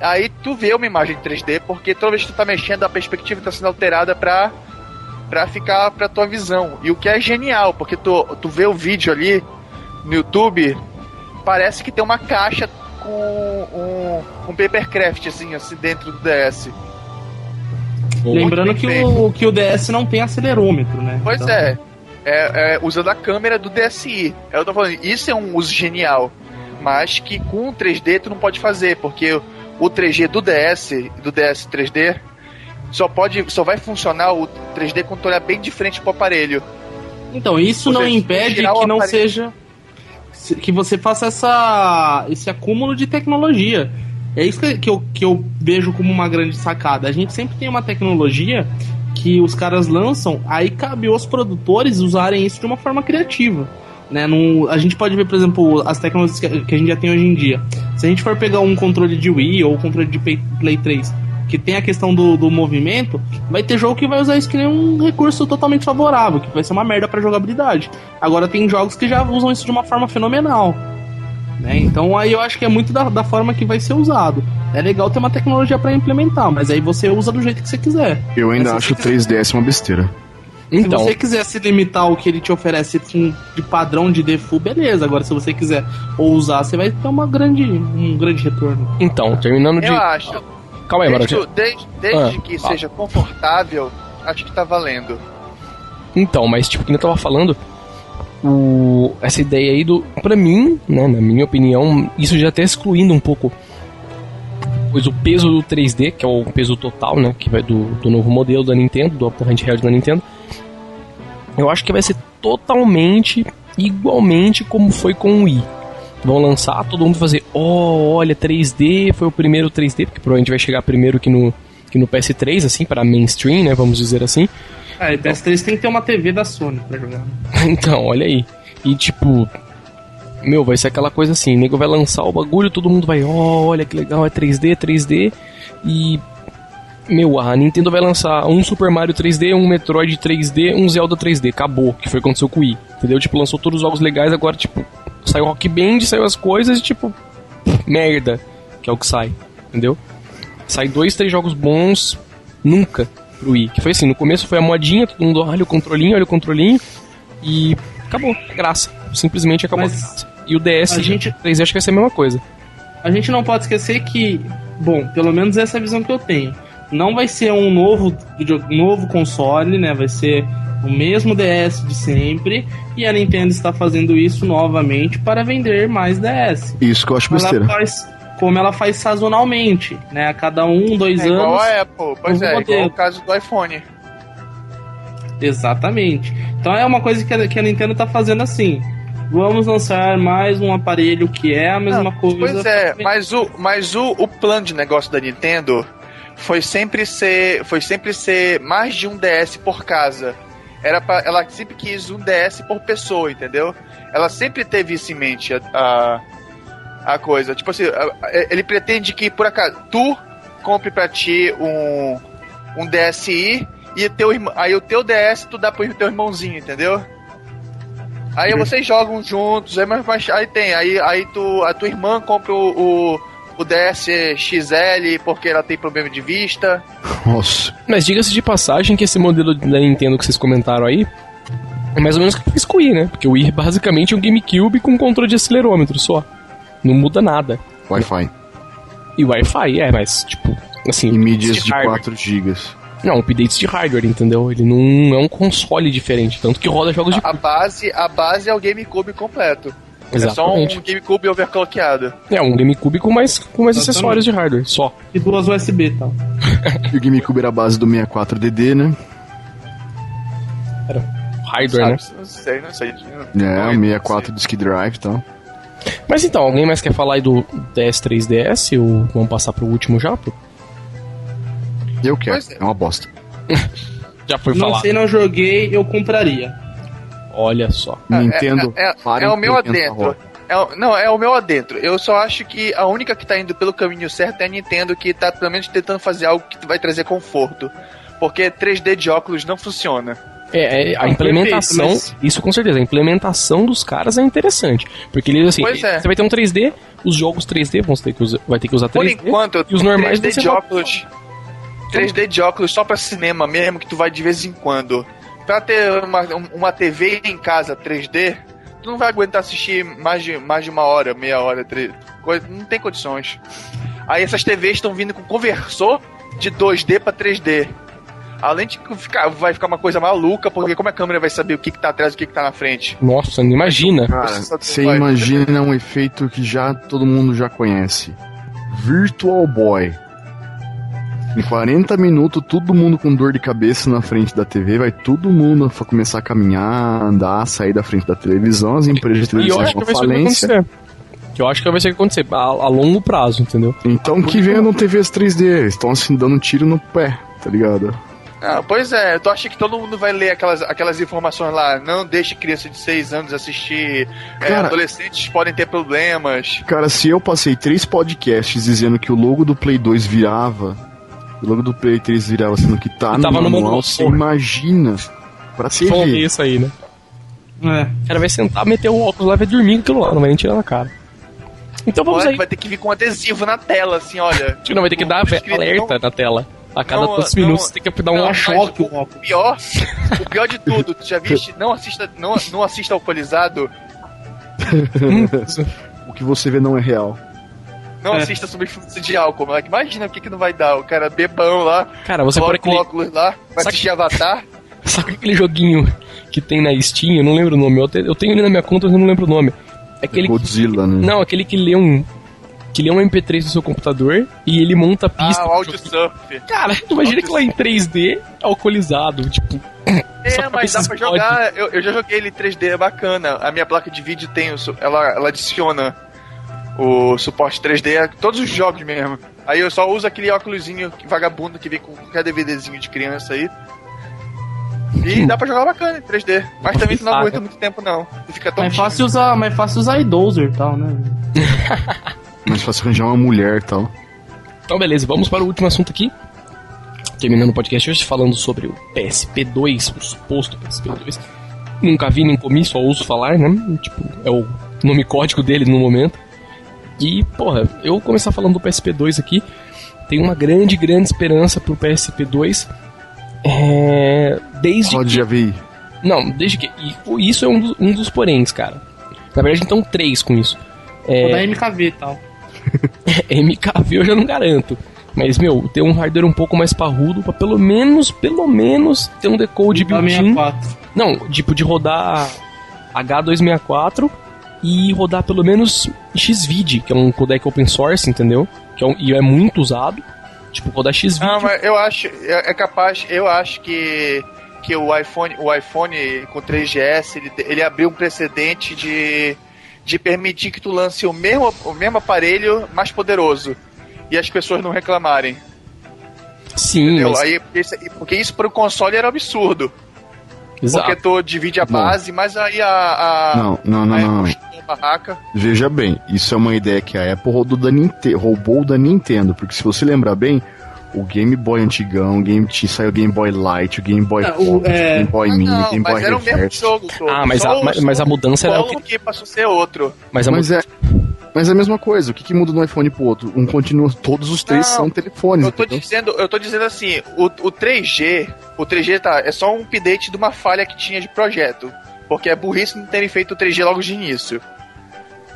Aí tu vê uma imagem 3D, porque toda vez que tu tá mexendo, a perspectiva tá sendo alterada pra, pra ficar pra tua visão. E o que é genial, porque tu, tu vê o vídeo ali no YouTube, parece que tem uma caixa com um, um papercraft, assim, assim, dentro do DS. Lembrando que o, que o DS não tem acelerômetro, né? Pois Então, é. É, é, usando a câmera do DSi. Eu tô falando, isso é um uso genial. Mas que com o 3D tu não pode fazer, porque o 3G do DS, do DS 3D, só pode. Só vai funcionar o 3D quando tu olhar bem de frente pro aparelho. Então, isso Ou não seja, impede que não aparelho- seja. que você faça essa, esse acúmulo de tecnologia. É isso que, eu, que eu vejo como uma grande sacada. A gente sempre tem uma tecnologia que os caras lançam, aí cabe aos produtores usarem isso de uma forma criativa. Né? Num, a gente pode ver, por exemplo, as tecnologias que, a gente já tem hoje em dia. Se a gente for pegar um controle de Wii ou um controle de Play, Play 3 que tem a questão do, do movimento, vai ter jogo que vai usar isso que nem um recurso totalmente favorável, que vai ser uma merda pra jogabilidade. Agora tem jogos que já usam isso de uma forma fenomenal. Né? Então aí eu acho que é muito da, da forma que vai ser usado. É legal ter uma tecnologia para implementar, mas aí você usa do jeito que você quiser. Eu ainda acho o você quiser- 3DS uma besteira. Então, Se você quiser se limitar ao que ele te oferece com- de padrão de default, beleza. Agora, se você quiser ousar, você vai ter uma grande, um grande retorno. então, terminando de. Eu acho. Calma aí, Desde, desde, desde Ah, que ah. seja confortável, acho que tá valendo. Então, mas tipo, que eu tava falando, o, essa ideia aí do. Pra mim, né, na minha opinião, isso já tá excluindo um pouco. Pois o peso do 3D, que é o peso total, né? Que vai do, do novo modelo da Nintendo, do handheld da Nintendo. Eu acho que vai ser totalmente igualmente como foi com o Wii. Vão lançar, todo mundo fazer, oh, olha, 3D, foi o primeiro 3D, porque provavelmente vai chegar primeiro que no, que no PS3, assim, para mainstream, né? Vamos dizer assim. É, e PS3 tem que ter uma TV da Sony pra jogar. Então, olha aí. E tipo, meu, vai ser aquela coisa assim, o nego vai lançar o bagulho, todo mundo vai, oh, olha que legal, é 3D, 3D. E meu, a Nintendo vai lançar um Super Mario 3D, um Metroid 3D, um Zelda 3D, acabou, que foi o que aconteceu com o Wii. Entendeu? Tipo, lançou todos os jogos legais, agora tipo, saiu Rock Band, saiu as coisas e tipo, merda, que é o que sai, entendeu? Sai dois, três jogos bons nunca pro Wii. Que foi assim, no começo foi a modinha, todo mundo olha o controlinho, olha o controlinho e acabou, a graça. Simplesmente acabou Mas a graça. E o DS a gente- 3D acho que vai ser a mesma coisa. A gente não pode esquecer que, bom, pelo menos essa é a visão que eu tenho. Não vai ser um novo, novo console, né? Vai ser o mesmo DS de sempre. E a Nintendo está fazendo isso novamente para vender mais DS. Isso que eu acho ela besteira. faz, como ela faz sazonalmente, né? A cada um, dois É igual anos. a Apple, pois é, igual modelo. o caso do iPhone. Exatamente. Então é uma coisa que a, que a Nintendo tá fazendo assim. Vamos lançar mais um aparelho que é a mesma coisa. Pois é, mas o, mas o, o plano de negócio da Nintendo foi sempre ser, foi sempre ser mais de um DS por casa. Era pra, ela sempre quis um DS por pessoa, entendeu? Ela sempre teve isso em mente a, a, a coisa. Tipo assim, ele pretende que por acaso tu compre pra ti um um DSi e teu irmão, aí o teu DS tu dá pro teu irmãozinho, entendeu? Aí vocês jogam juntos, aí, mas, mas- aí tem, aí, aí tu, a tua irmã compra o, o, o DS XL porque ela tem problema de vista. Nossa. Mas diga-se de passagem que esse modelo da Nintendo que vocês comentaram aí é mais ou menos o que com o Wii, né? Porque o Wii é basicamente um GameCube com controle de acelerômetro só. Não muda nada. Wi-Fi. E Wi-Fi, é, mas tipo, assim. E mídias de hardware. 4 GB. Não, updates de hardware, entendeu? Ele não é um console diferente, tanto que roda jogos de. A base, a base é o GameCube completo. É só um Exatamente. GameCube overclockeado. É um GameCube com mais, com mais Exatamente. acessórios de hardware, só. E duas USB e tal. E o GameCube era a base do 64DD, né? Hardware, né? Sabe? Não sei, não sei. É, o 64 Disk Drive e tal. Mas então, alguém mais quer falar aí do DS3DS? Ou vamos passar pro último já? pô? Eu quero. É. É uma bosta. Já foi Não falar. sei, não joguei, eu compraria. Olha só. Nintendo. É, é, parem é o meu adentro. É não, é o meu adentro. Eu só acho que a única que tá indo pelo caminho certo é a Nintendo, que tá pelo menos tentando fazer algo que vai trazer conforto. Porque 3D de óculos não funciona. É, é, a implementação, perfeito, isso com certeza, a implementação dos caras é interessante. Porque eles assim, Pois é. você vai ter um 3D, os jogos 3D vão ter que usar, vai ter que usar 3D. Por enquanto, e os normais 3D você de vai- óculos. 3D de óculos só pra cinema mesmo, que tu vai de vez em quando. Pra ter uma, uma TV em casa 3D, tu não vai aguentar assistir mais de, mais de uma hora, meia hora, três, coisa, não tem condições. Aí essas TVs estão vindo com conversor de 2D pra 3D. Além de que ficar, vai ficar uma coisa maluca, porque como a câmera vai saber o que, que tá atrás e o que, que tá na frente? Nossa, não imagina. Cara, você imagina um efeito que já todo mundo já conhece. Virtual Boy. Em 40 minutos, todo mundo com dor de cabeça na frente da TV, vai todo mundo começar a caminhar, andar, sair da frente da televisão, as empresas de E televisão acho que vão vai ser o que vai falência. acontecer. Que eu acho que vai ser o que acontecer a, a longo prazo, entendeu? Então que vendam TVs 3D, eles estão assim dando um tiro no pé, tá ligado? Ah, pois é, tu acha que todo mundo vai ler aquelas, aquelas informações lá? Não deixe criança de 6 anos assistir, é, Cara- adolescentes podem ter problemas. Cara, se eu passei três podcasts dizendo que o logo do Play 2 virava, o logo do Play 3 virava, sendo que tá no tava no manual, manual. você imagina. Pra TV. isso aí, né? É. O cara vai sentar, meter o óculos lá e vai dormir com aquilo lá, não vai nem tirar na cara. Então vamos Olha, aí. vai ter que vir com adesivo na tela, assim, olha. Não vai ter que dar alerta não- na tela. A cada Não, tantos não, minutos tem que dar um choque o- o pior, o pior de tudo, tu já viste? Não assista, não, não assista alcoolizado, O que você vê não é real. não É. assista sob influência de álcool, moleque. Imagina o que, que não vai dar. O cara bebão lá, Cara, você pode coloca o aquele, óculos lá, vai Sabe- assistir Avatar. sabe aquele joguinho que tem na Steam, eu não lembro o nome. Eu, te- eu tenho ele na minha conta, mas eu não lembro o nome. É aquele que, Godzilla, né? Não, aquele que lê um que lê um MP3 do seu computador e ele monta a pista. Ah, o áudio surf. Cara, imagina que lá em 3D, alcoolizado, tipo, É, mas dá pra jogar. Eu, eu já joguei ele em 3D, é bacana. A minha placa de vídeo tem Ela, ela adiciona o suporte 3D a todos os jogos mesmo. Aí eu só uso aquele óculosinho vagabundo que vem com qualquer DVDzinho de criança aí. E dá pra jogar bacana em 3D. Mas também tu não aguenta é. muito tempo, não. Tu fica tão Mais fácil usar, mais fácil usar idoser e tal, né? Mas fácil arranjar uma mulher e tal. Então, beleza, vamos para o último assunto aqui. Terminando o podcast hoje falando sobre o PSP2, o suposto PSP2. Nunca vi nem comi, só ouço falar, né? Tipo, é o nome código dele no momento. E, porra, eu vou começar falando do PSP2 aqui. Tem uma grande, grande esperança pro PSP2. É. Desde Rod de AVI. Não, desde que. E isso é um dos, um dos poréns, cara. Na verdade, então, três com isso. É, dar MKV e tal. MKV eu já não garanto. Mas, meu, ter um hardware um pouco mais parrudo pra pelo menos, pelo menos, ter um decode Da built-in. 64. Não, tipo, de rodar H264 e rodar pelo menos Xvid, que é um codec open source, entendeu? Que é um, e é muito usado. Tipo, rodar Xvid. Não, mas eu acho, é, é capaz, eu acho que, que o iPhone, o iPhone com 3GS, ele, ele abriu um precedente de, de permitir que tu lance o mesmo, o mesmo aparelho mais poderoso e as pessoas não reclamarem. Sim, mas, Aí, porque, isso, porque isso pro console era absurdo. exato. Porque tu divide a Bom. base, mas aí a. a Não, não, não, aí não. não. a barraca. Veja bem, isso é uma ideia que a Apple roubou da, Ninte roubou da Nintendo, porque se você lembrar bem, o Game Boy antigão, o Game saiu o Game Boy Light, o Game Boy É, o- Pocket, é- o Game Boy Ah, Mini, não, Game Boy mas era o mesmo Reverse. jogo todo. Ah, mas Só a- mas- mas a mudança era o polo que passou a ser outro. Mas a Mas é, mas é a mesma coisa, o que, que muda de um iPhone pro outro? Um continua, todos os três Não, são telefones. Eu tô entendeu? dizendo, eu tô dizendo assim, o, o 3G, o 3G tá, é só um update de uma falha que tinha de projeto. Porque é burrice não terem feito o 3G logo de início.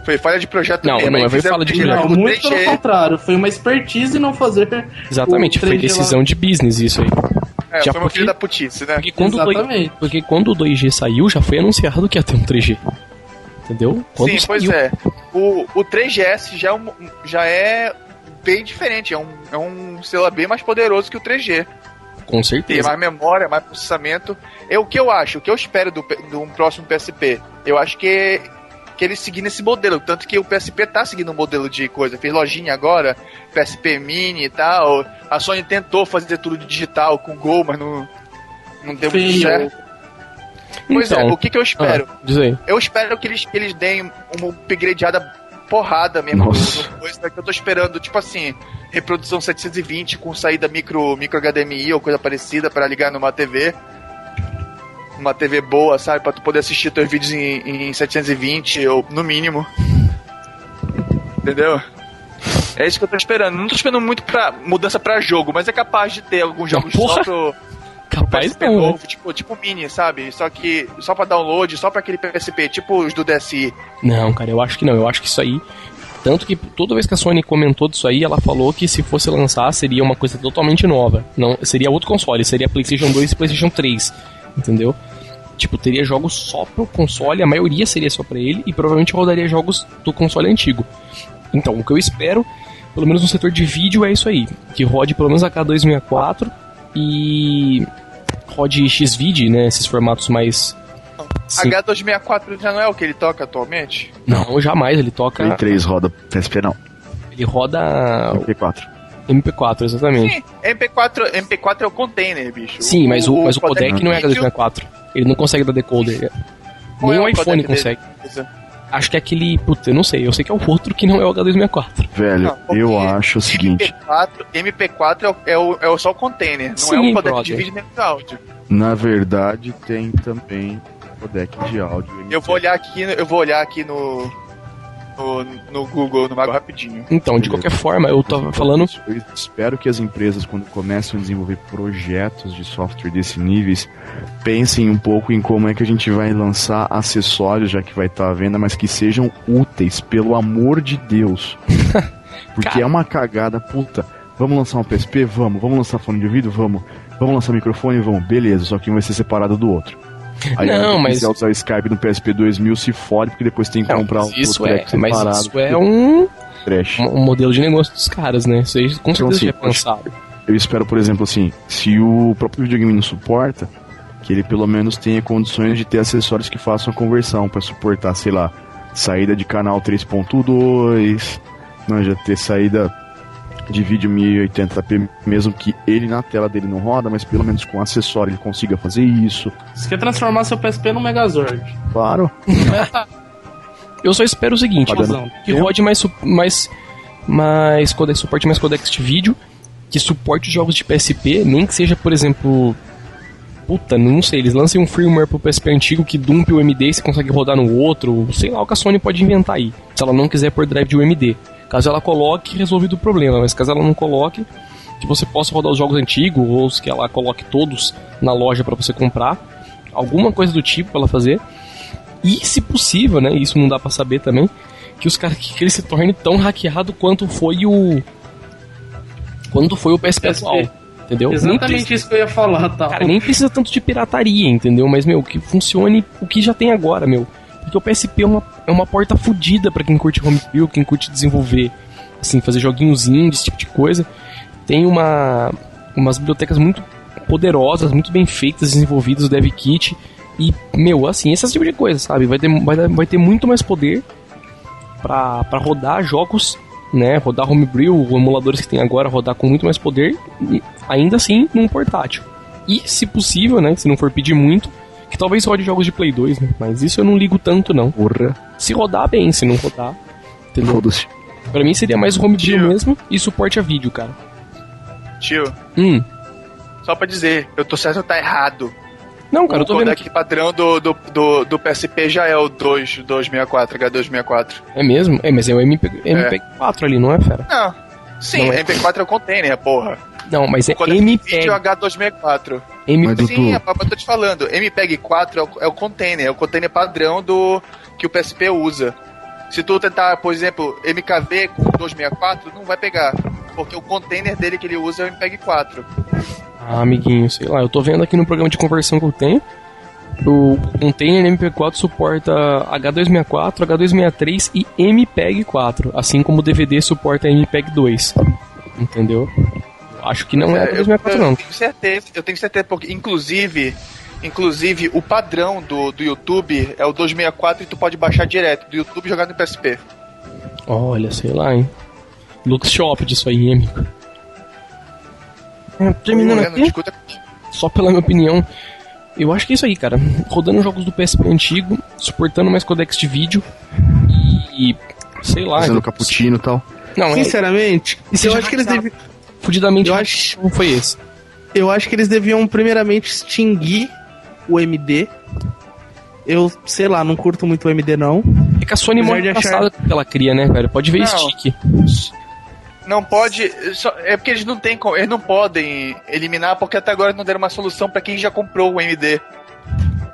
Foi falha de projeto Não, mesmo. não foi falha de o 3G projeto. Não, com muito pelo 3G. contrário. Foi uma expertise não fazer. Exatamente, o foi 3G decisão de business isso aí. É, Já foi uma porque- filha da putice, né? Porque quando, o 2, Exatamente. porque quando o 2G saiu, já foi anunciado que ia ter um 3G. Entendeu? Quando Sim, pois saiu. é. O, o 3GS já é, um- já é bem diferente, é um, é um celular bem mais poderoso que o 3G. Com Tem certeza. mais memória, mais processamento. É o que eu acho, o que eu espero do, do um próximo PSP. Eu acho que, que ele seguir nesse modelo. Tanto que o PSP tá seguindo um modelo de coisa. Fez lojinha agora, PSP Mini e tal. A Sony tentou fazer tudo digital com Gol, mas não, não deu muito certo. Pois é, Então, o que, que eu espero? ah, diz aí. Eu espero que eles, que eles deem uma upgradeada porrada mesmo Nossa. coisa que eu tô esperando, tipo assim, reprodução 720 com saída micro, micro HDMI ou coisa parecida pra ligar numa TV. Uma TV boa, sabe? Pra tu poder assistir teus vídeos em, em 720 ou no mínimo. Entendeu? É isso que eu tô esperando. Não tô esperando muito pra mudança pra jogo, mas é capaz de ter alguns jogos porra. só pro, Capaz PSP não, né? novo, tipo, tipo mini, sabe? Só que só pra download, só pra aquele PSP, tipo os do DSi. Não, cara, eu acho que não. Eu acho que isso aí. Tanto que toda vez que a Sony comentou disso aí, ela falou que se fosse lançar seria uma coisa totalmente nova. Não, seria outro console, seria PlayStation 2 e PlayStation 3. Entendeu? Tipo, teria jogos só pro console, a maioria seria só pra ele, e provavelmente rodaria jogos do console antigo. Então, o que eu espero, pelo menos no setor de vídeo, é isso aí. Que rode pelo menos a K264 e rode Xvid, né? Esses formatos mais. Sim. H264 já não é o que ele toca atualmente? Não, jamais ele toca. Play 3 roda PSP não, Ele roda Play 4. MP4, exatamente. Sim, MP4, MP4 é o container, bicho. Sim, mas o, mas o codec não é vídeo- H264. Ele não consegue dar decoder. Qual Nem é o o iPhone codec dele? consegue. Acho que é aquele. Puta, eu não sei. Eu sei que é o outro que não é o H264. Velho, Não, eu acho o seguinte. MP4, MP4 é, o, é, o, é o só o container, não é Sim, o codec brother. de vídeo nem de áudio. Na verdade, tem também codec de áudio. Eu vou olhar aqui, eu vou olhar aqui no no, no Google, no Mago rapidinho. Então, de qualquer forma, eu tava falando. Eu espero que as empresas, quando começam a desenvolver projetos de software desse níveis, pensem um pouco em como é que a gente vai lançar acessórios, já que vai estar à venda, mas que sejam úteis, pelo amor de Deus. Porque Cara. é uma cagada puta. Vamos lançar um PSP? Vamos. Vamos lançar fone de ouvido? Vamos. Vamos lançar microfone? Vamos. Beleza, só que um vai ser separado do outro. Aí Não, mas- quiser usar o Skype no PSP 2000 se fode, porque depois tem que Não, comprar um isso é, mas isso é um, Trash. um modelo de negócio dos caras, né? Isso aí com Então, certeza assim, já é pensado. Eu espero, por exemplo, assim, se o próprio videogame não suporta, que ele pelo menos tenha condições de ter acessórios que façam a conversão para suportar, sei lá, saída de canal 3.2, não já ter saída de vídeo 1080p, mesmo que ele na tela dele não roda, mas pelo menos com acessório ele consiga fazer isso. Você quer transformar seu PSP num Megazord. Claro. Eu só espero o seguinte, Tá que rode mais, mais, mais codec, suporte mais codecs de vídeo, que suporte jogos de PSP, nem que seja, por exemplo, puta, não sei, eles lancem um firmware pro PSP antigo que dumpe o UMD e você consegue rodar no outro, sei lá o que a Sony pode inventar aí, se ela não quiser pôr drive de UMD. Caso ela coloque, resolvido o problema, mas caso ela não coloque, que você possa rodar os jogos antigos, ou que ela coloque todos na loja para você comprar, alguma coisa do tipo pra ela fazer. E, se possível, né? Isso não dá pra saber também. Que os caras que, ele se torne tão hackeado quanto foi o. Quanto foi o PSP, PSP. atual. Entendeu? Exatamente isso que eu ia falar, tá? Cara, nem precisa tanto de pirataria, entendeu? Mas, meu, que funcione o que já tem agora, meu. Porque o PSP é uma, é uma porta fodida pra quem curte homebrew, quem curte desenvolver, assim, fazer joguinhos indies, esse tipo de coisa. Tem uma, umas bibliotecas muito poderosas, muito bem feitas, desenvolvidas, o DevKit. E, meu, assim, esse tipo de coisa, sabe? Vai ter, vai, vai ter muito mais poder pra rodar jogos, né? Rodar homebrew, emuladores que tem agora, rodar com muito mais poder, e ainda assim num portátil. E, se possível, né? Se não for pedir muito, que talvez rode jogos de Play 2, né? Mas isso eu não ligo tanto, não. Porra. Se rodar, bem, se não rodar. Entendeu? Foda-se. Pra mim seria mais home Tio. video mesmo e suporte a vídeo, cara. Tio, Hum. só pra dizer, eu tô certo ou tá errado. Não, cara, eu tô o vendo codec padrão do, do, do, do PSP já é o 2, 264, H264. É mesmo? É, mas é o MP, MP4 ali, não é, fera? Não. Sim, Não é. MP4 é o container, porra. Não, mas é O MPEG. vídeo é o H264. Mas, MPEG. Sim, é, mas eu tô te falando, MPEG-4 é o, é o container, é o container padrão do que o PSP usa. Se tu tentar, por exemplo, MKV com 264, não vai pegar, porque o container dele que ele usa é o MPEG-4. Ah, amiguinho, sei lá, eu tô vendo aqui no programa de conversão que eu tenho. O container MP4 suporta H264, H263 e MPEG-4, assim como o DVD suporta MPEG-2. Entendeu? Eu acho que não é eu, H264 eu não. tenho certeza, eu tenho certeza, porque inclusive, inclusive o padrão do, do YouTube é o 264 e tu pode baixar direto do YouTube e jogar no PSP. Olha, sei lá, hein. Lux Shop disso aí, hein, amigo. É, terminando aqui, só pela minha opinião, eu acho que é isso aí, cara. Rodando jogos do PSP antigo, suportando mais codecs de vídeo e. sei lá. fazendo cappuccino e tal. Não, é Sinceramente, E se eu acho que eles hackearam? deviam. Fudidamente. Eu acho, Não foi esse. eu acho que eles deviam primeiramente extinguir o MD. Eu, sei lá, não curto muito o MD não. É que a Sony Apesar mora de achar- que ela cria, né, velho? Pode ver Não. stick. Não pode. só- é porque eles não têm como- Eles não podem eliminar porque até agora não deram uma solução pra quem já comprou o MD.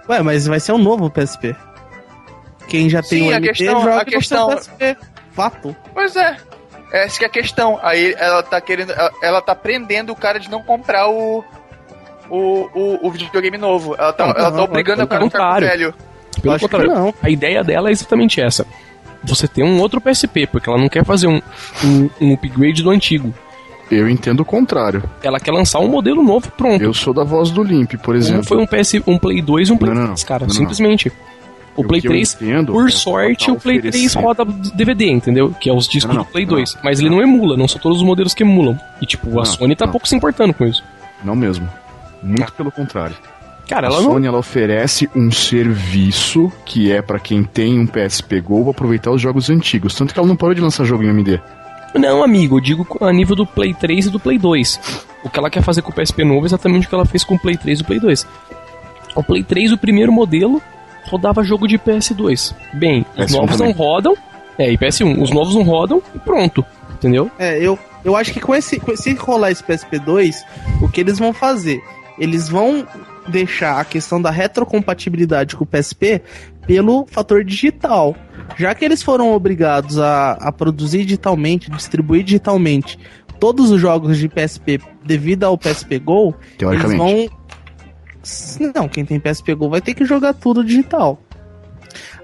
Ué, mas vai ser um novo PSP. Quem já tem Sim, o a MD questão- joga a questão- PSP. Fato. Pois é. Essa que é a questão. Aí ela tá querendo. Ela, ela tá prendendo o cara de não comprar o. O, o, o videogame novo. Ela tá, Não, ela não, tá obrigando o cara a ficar com o contrário. velho. Pelo acho que contrário, não. a ideia dela é exatamente essa. Você tem um outro PSP, porque ela não quer fazer um, um, um upgrade do antigo. Eu entendo o contrário. Ela quer lançar um modelo novo pronto. Eu sou da voz do Limp, por exemplo. foi um PS, um Play 2 e um Play Não, não, 3, cara. não, não. O Play que eu 3, entendo por é sorte, o Play 3 oferecendo. roda DVD, entendeu? Que é os discos Não, não, do Play não, 2. Mas ele não emula, não são todos os modelos que emulam. E tipo, a Não, Sony tá não. pouco se importando com isso. Não mesmo. Muito pelo contrário. Cara, a não. Sony ela oferece um serviço que é pra quem tem um PSP Go aproveitar os jogos antigos. Tanto que ela não parou de lançar jogo em AMD. Não, amigo, eu digo a nível do Play 3 e do Play 2. O que ela quer fazer com o PSP novo é exatamente o que ela fez com o Play 3 e o Play 2. O Play 3, o primeiro modelo, rodava jogo de PS2. Bem, os PS1 novos também. não rodam. É, e PS1. Os novos não rodam e pronto. Entendeu? É, eu, eu acho que com esse, com- se rolar esse PSP2, o que eles vão fazer? Eles vão deixar a questão da retrocompatibilidade com o PSP pelo fator digital. Já que eles foram obrigados a, a produzir digitalmente, distribuir digitalmente todos os jogos de PSP devido ao PSP Go, eles vão. Não, quem tem PSP Go vai ter que jogar tudo digital.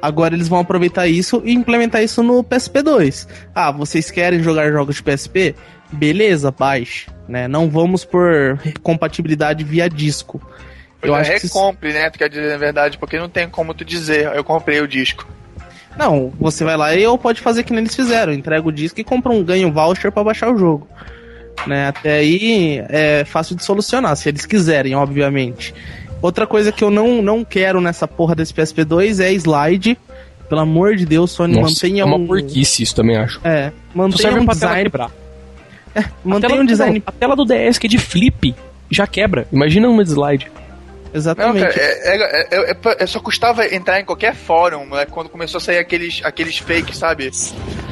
Agora eles vão aproveitar isso e implementar isso no PSP 2. Ah, vocês querem jogar jogos de PSP? Beleza, baixe. Né? Não vamos por compatibilidade via disco. Eu Eu acho que. recompre, né? Tu quer dizer a verdade, porque não tem como tu dizer, eu comprei o disco. Não, você vai lá e ou pode fazer que nem eles fizeram, entrega o disco e compra um ganho voucher pra baixar o jogo. Né? Até aí é fácil de solucionar, se eles quiserem, obviamente. Outra coisa que eu não, não quero nessa porra desse PSP2 é slide. Pelo amor de Deus, Sony Nossa, mantenha é uma um. porquice isso também, acho. É, mantenha um pra design. quebrar. A Mantenha tela, um design. não, a tela do DS, que é de flip, já quebra. Imagina uma slide. Não, Exatamente. cara, é, é, é, é- é- só custava entrar em qualquer fórum, né, quando começou a sair aqueles, aqueles fakes, sabe?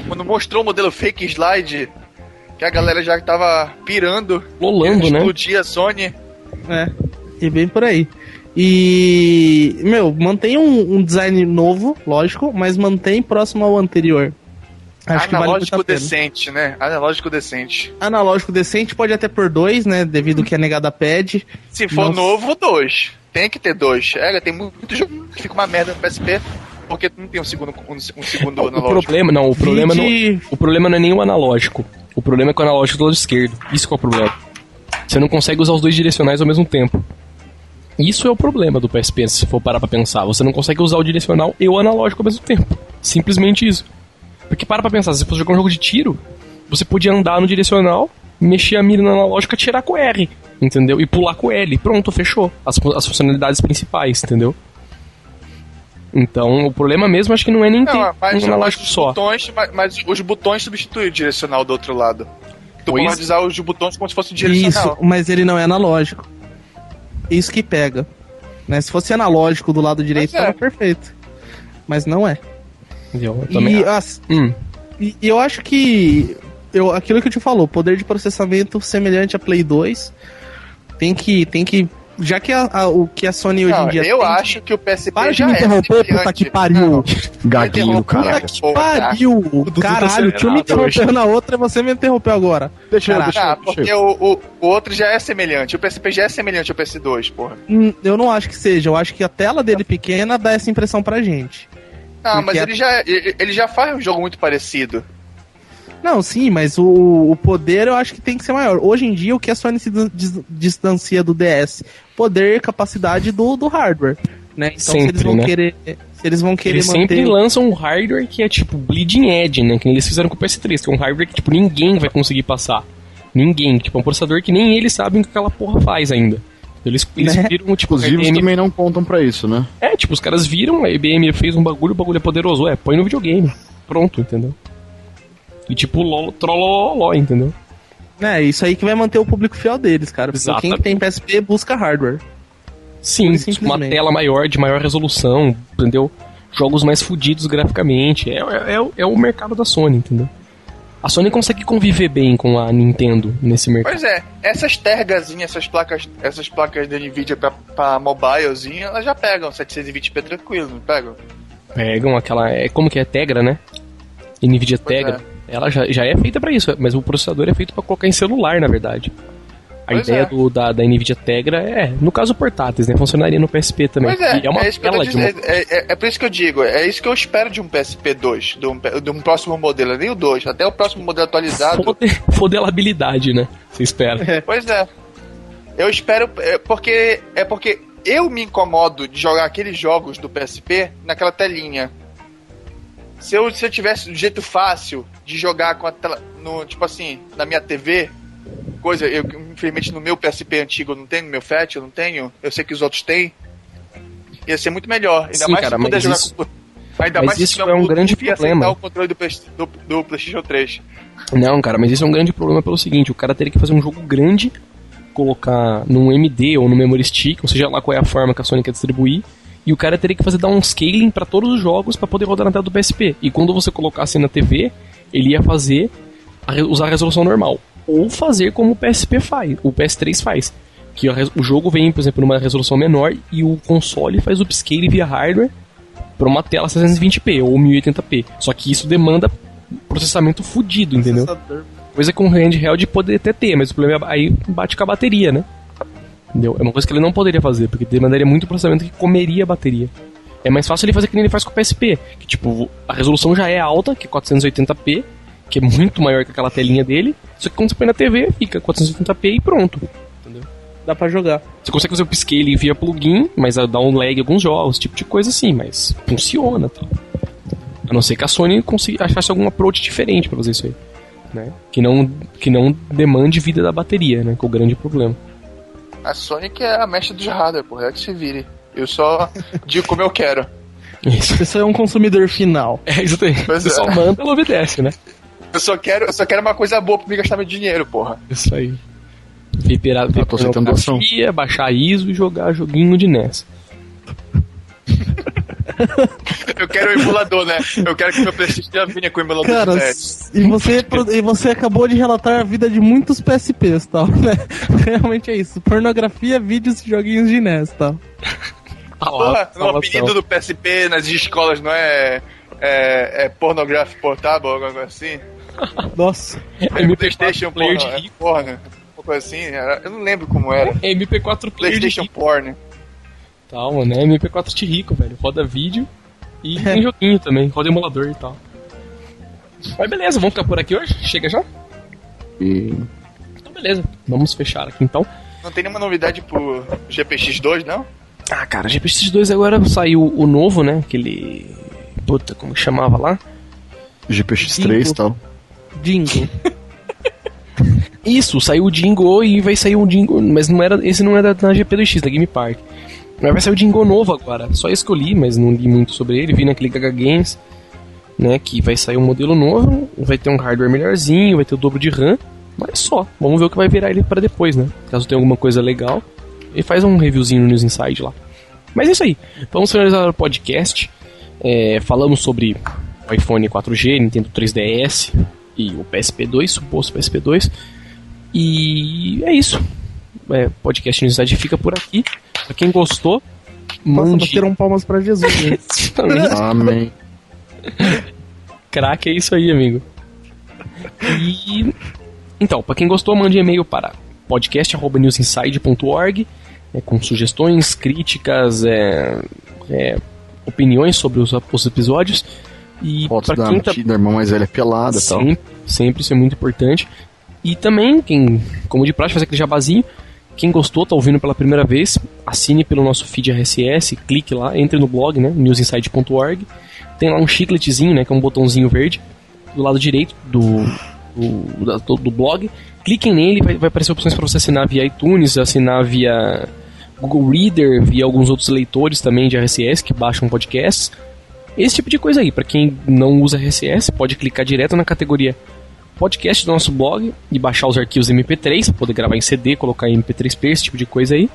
Quando mostrou o modelo fake slide, que a galera já tava pirando, Lolando, né? explodia a Sony. É, e bem por aí. E, meu, mantém um, um design novo, lógico, mas mantém próximo ao anterior. Acho vale Analógico pena. decente, né? Analógico decente. Analógico decente pode até por dois, né? Devido que a negada pede. Se for Nossa. novo, dois. Tem que ter dois. É, tem muito jogo que fica uma merda no PSP, porque não tem um segundo, um, um segundo O analógico. problema, não, o problema não, Vide- o problema não é nem o analógico. O problema é que o analógico é do lado esquerdo. Isso que é o problema. Você não consegue usar os dois direcionais ao mesmo tempo. Isso é o problema do PSP, se for parar pra pensar. Você não consegue usar o direcional e o analógico ao mesmo tempo. Simplesmente isso. Porque para pra pensar, se você fosse jogar um jogo de tiro, você podia andar no direcional, mexer a mira no analógico e atirar com R, entendeu? E pular com L. Pronto, fechou. As, as funcionalidades principais, entendeu? Então, o problema mesmo acho que não é nem ter Não, mas, um mas analógico os só. botões, mas, mas os botões substituem o direcional do outro lado. Tu Pois- pode usar os botões como se fosse um Isso, direcional. mas ele não é analógico. Isso que pega. Né? Se fosse analógico do lado direito, Mas é. tava perfeito. Mas não é. Entendeu? Eu também E, acho. as- Hum, E e eu acho que eu, aquilo que eu te falou, poder de processamento semelhante a Play 2, tem que tem que já que a, a- o que a Sony hoje em dia eu tem, acho que o PSP para de já me é interromper, puta semelhante. que pariu. Gaguinho, cara. Puta que pariu! Caralho, tu me acelerado interrompeu na outra, você me interrompeu agora. Deixa eu, deixa eu, Ah, deixa porque eu. o, o, o outro já é semelhante. O PSP já é semelhante ao PS2, porra. Hum, Eu não acho que seja, eu acho que a tela dele pequena dá essa impressão pra gente. Não, mas a- ele já, ele já faz um jogo muito parecido. Não, sim, mas o, o poder eu acho que tem que ser maior. Hoje em dia, o que a Sony se dis- dis- distancia do DS? Poder e capacidade do, do hardware. Né? Então, se eles Sempre, vão né? querer. Se eles vão querer Eles manter. sempre lançam um hardware que é tipo bleeding edge, né? Que nem eles fizeram com o PS3, que é um hardware que tipo ninguém vai conseguir passar. Ninguém, tipo, é um processador que nem eles sabem o que aquela porra faz ainda. Eles, eles Né? viram, tipo, Exclusivos IBM também não contam pra isso, né? É, tipo, os caras viram, a IBM fez um bagulho, o bagulho é poderoso. É, põe no videogame. Pronto, entendeu? E tipo, lol, trolloló, entendeu? É, isso aí que vai manter o público fiel deles, cara. Porque Exatamente. quem tem PSP busca hardware. Sim, uma tela maior, de maior resolução, entendeu? Jogos mais fodidos graficamente. É, é, é- é o mercado da Sony, entendeu? A Sony consegue conviver bem com a Nintendo nesse mercado. Pois é, essas tergazinhas, essas placas, essas placas da Nvidia pra, pra mobilezinho, elas já pegam 720p tranquilo, não pegam? Pegam aquela. É, como que é? Tegra, né? Nvidia Pois Tegra. Ela já, já é feita pra isso, mas o processador é feito pra colocar em celular, na verdade. A Pois ideia é. do, da, da Nvidia Tegra é, no caso portáteis, né? Funcionaria no PSP também. Pois é, E é uma é, tela de uma é, é- é por isso que eu digo, é isso que eu espero de um PSP 2, de um, de um próximo modelo, nem o 2, até o próximo modelo atualizado. Fode- Fodelabilidade, né? Você espera. Pois é. Eu espero, é, porque é porque eu me incomodo de jogar aqueles jogos do PSP naquela telinha. Se eu, se eu tivesse um jeito fácil de jogar com a tela, no, tipo assim, na minha TV, coisa, eu infelizmente no meu PSP antigo eu não tenho, no meu FAT eu não tenho, eu sei que os outros têm. Ia ser muito melhor, ainda Sim, mais cara, se puder jogar isso- com Ainda mas mais isso é um grande problema. o controle do, do, do PlayStation 3. Não, cara, mas isso é um grande problema pelo seguinte: o cara teria que fazer um jogo grande, colocar num MD ou no memory stick, ou seja lá qual é a forma que a Sony quer distribuir, e o cara teria que fazer downscaling para todos os jogos para poder rodar na tela do PSP. E quando você colocasse na TV, ele ia fazer a usar a resolução normal, ou fazer como o PSP faz, o PS3 faz. Que a o jogo vem, por exemplo, numa resolução menor e o console faz upscale via hardware para uma tela 720p ou 1080p. Só que isso demanda processamento fudido, entendeu? Coisa que um handheld poderia até ter, mas o problema é aí bate com a bateria, né? Entendeu? É uma coisa que ele não poderia fazer, porque demandaria muito processamento que comeria a bateria. É mais fácil ele fazer que nem ele faz com o PSP, que tipo, a resolução já é alta, que é 480p, que é muito maior que aquela telinha dele, só que quando você põe na TV, fica 480p e pronto. Dá pra jogar. Você consegue fazer o upscale via plugin, mas dá um lag em alguns jogos, tipo de coisa assim, mas funciona, tá? A não ser que a Sony consiga achasse algum approach diferente pra fazer isso aí, né? Que não, que não demande vida da bateria, né? Que é o grande problema. A Sony que é a mestre de hardware, porra, é que se vire. Eu só digo como eu quero. Isso. Você é um consumidor final. É isso aí. Pois Você é. só manda, ela obedece, né? Eu só quero, eu só quero uma coisa boa pra me gastar meu dinheiro, porra. Isso aí. Ver pirata, ver tô aceitando doação. pornografia, baixar ISO e jogar joguinho de NES. Eu quero o emulador, né? Eu quero que meu PlayStation já venha com o emulador Cara, de NES. e você, e você acabou de relatar a vida de muitos PSPs, tal, né? Realmente é isso. Pornografia, vídeos e joguinhos de NES, tal. Porra, o apelido do PSP nas escolas não é. É, é pornográfico portável, alguma coisa assim? Nossa. É MP4 PlayStation player porno, de é rico. porno. Uma coisa assim, era- eu não lembro como era. MP4 player de PlayStation rico. porn. Tal, mano. É MP4 de rico, velho. Roda vídeo e É. tem joguinho também. Roda emulador e tal. Mas beleza, vamos ficar por aqui hoje? Chega já? E Então beleza. Vamos fechar aqui então. Não tem nenhuma novidade pro GPX2, não? Ah, cara, GPX 2 agora saiu o novo, né? Aquele. Puta, como que chamava lá? GPX3 e Cinco. tal. Jingle. Isso, saiu o Jingo e vai sair um Jingo. Mas não era, esse não era da GP2X, da Game Park. Mas vai sair o Jingo novo agora. Só isso que eu li, mas não li muito sobre ele. Vi naquele Gaga Games, né? Que vai sair um modelo novo, vai ter um hardware melhorzinho, vai ter o dobro de RAM. Mas só, vamos ver o que vai virar ele para depois, né? Caso tenha alguma coisa legal. Ele faz um reviewzinho no News Inside lá. Mas é isso aí. Vamos finalizar o podcast. É, falamos sobre o iPhone 4G, Nintendo 3DS e o PSP2, suposto PSP2. E é isso. É, podcast News Inside fica por aqui. Pra quem gostou, Nossa, mande. bateram palmas pra Jesus, né? Amém. Crack é isso aí, amigo. E então, para quem gostou, mande e-mail para podcast@newsinside.org é, com sugestões, críticas, é, é, opiniões sobre os, os episódios. E Fotos da, tá da irmã mais velha pelada e tal. Sempre, sempre, isso é muito importante. E também, quem, como de praxe, fazer aquele jabazinho. Quem gostou, tá ouvindo pela primeira vez, assine pelo nosso feed RSS, clique lá, entre no blog, né, newsinside.org. Tem lá um chicletezinho, né, que é um botãozinho verde, do lado direito do, do- do blog. Cliquem nele, vai, vai aparecer opções para você assinar via iTunes, assinar via Google Reader, via alguns outros leitores também de RSS que baixam podcasts. Esse tipo de coisa aí. Para quem não usa RSS, pode clicar direto na categoria podcast do nosso blog e baixar os arquivos MP3, pra poder gravar em CD, colocar em MP3 player, esse tipo de coisa aí.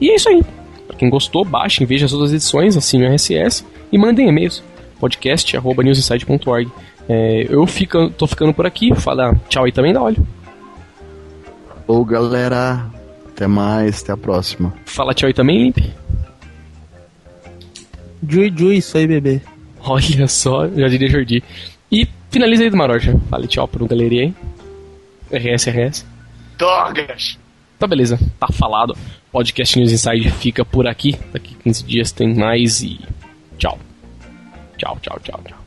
E é isso aí. Para quem gostou, baixem, veja as outras edições, assine o RSS e mandem e-mails. podcast.newsinside.org é, Eu fico, tô ficando por aqui. Fala tchau aí também, dá olho. Ô galera, até mais, até a próxima. Fala tchau aí também, Limp. Jui, Jui, isso aí, bebê. Olha só, já diria Jordi. E finaliza aí do Maroja. Fale tchau pro galeria aí. RS, RS. Drogas! Tá beleza, tá falado. Podcast News Inside fica por aqui. Daqui 15 dias tem mais e. Tchau. Tchau, tchau, tchau, tchau.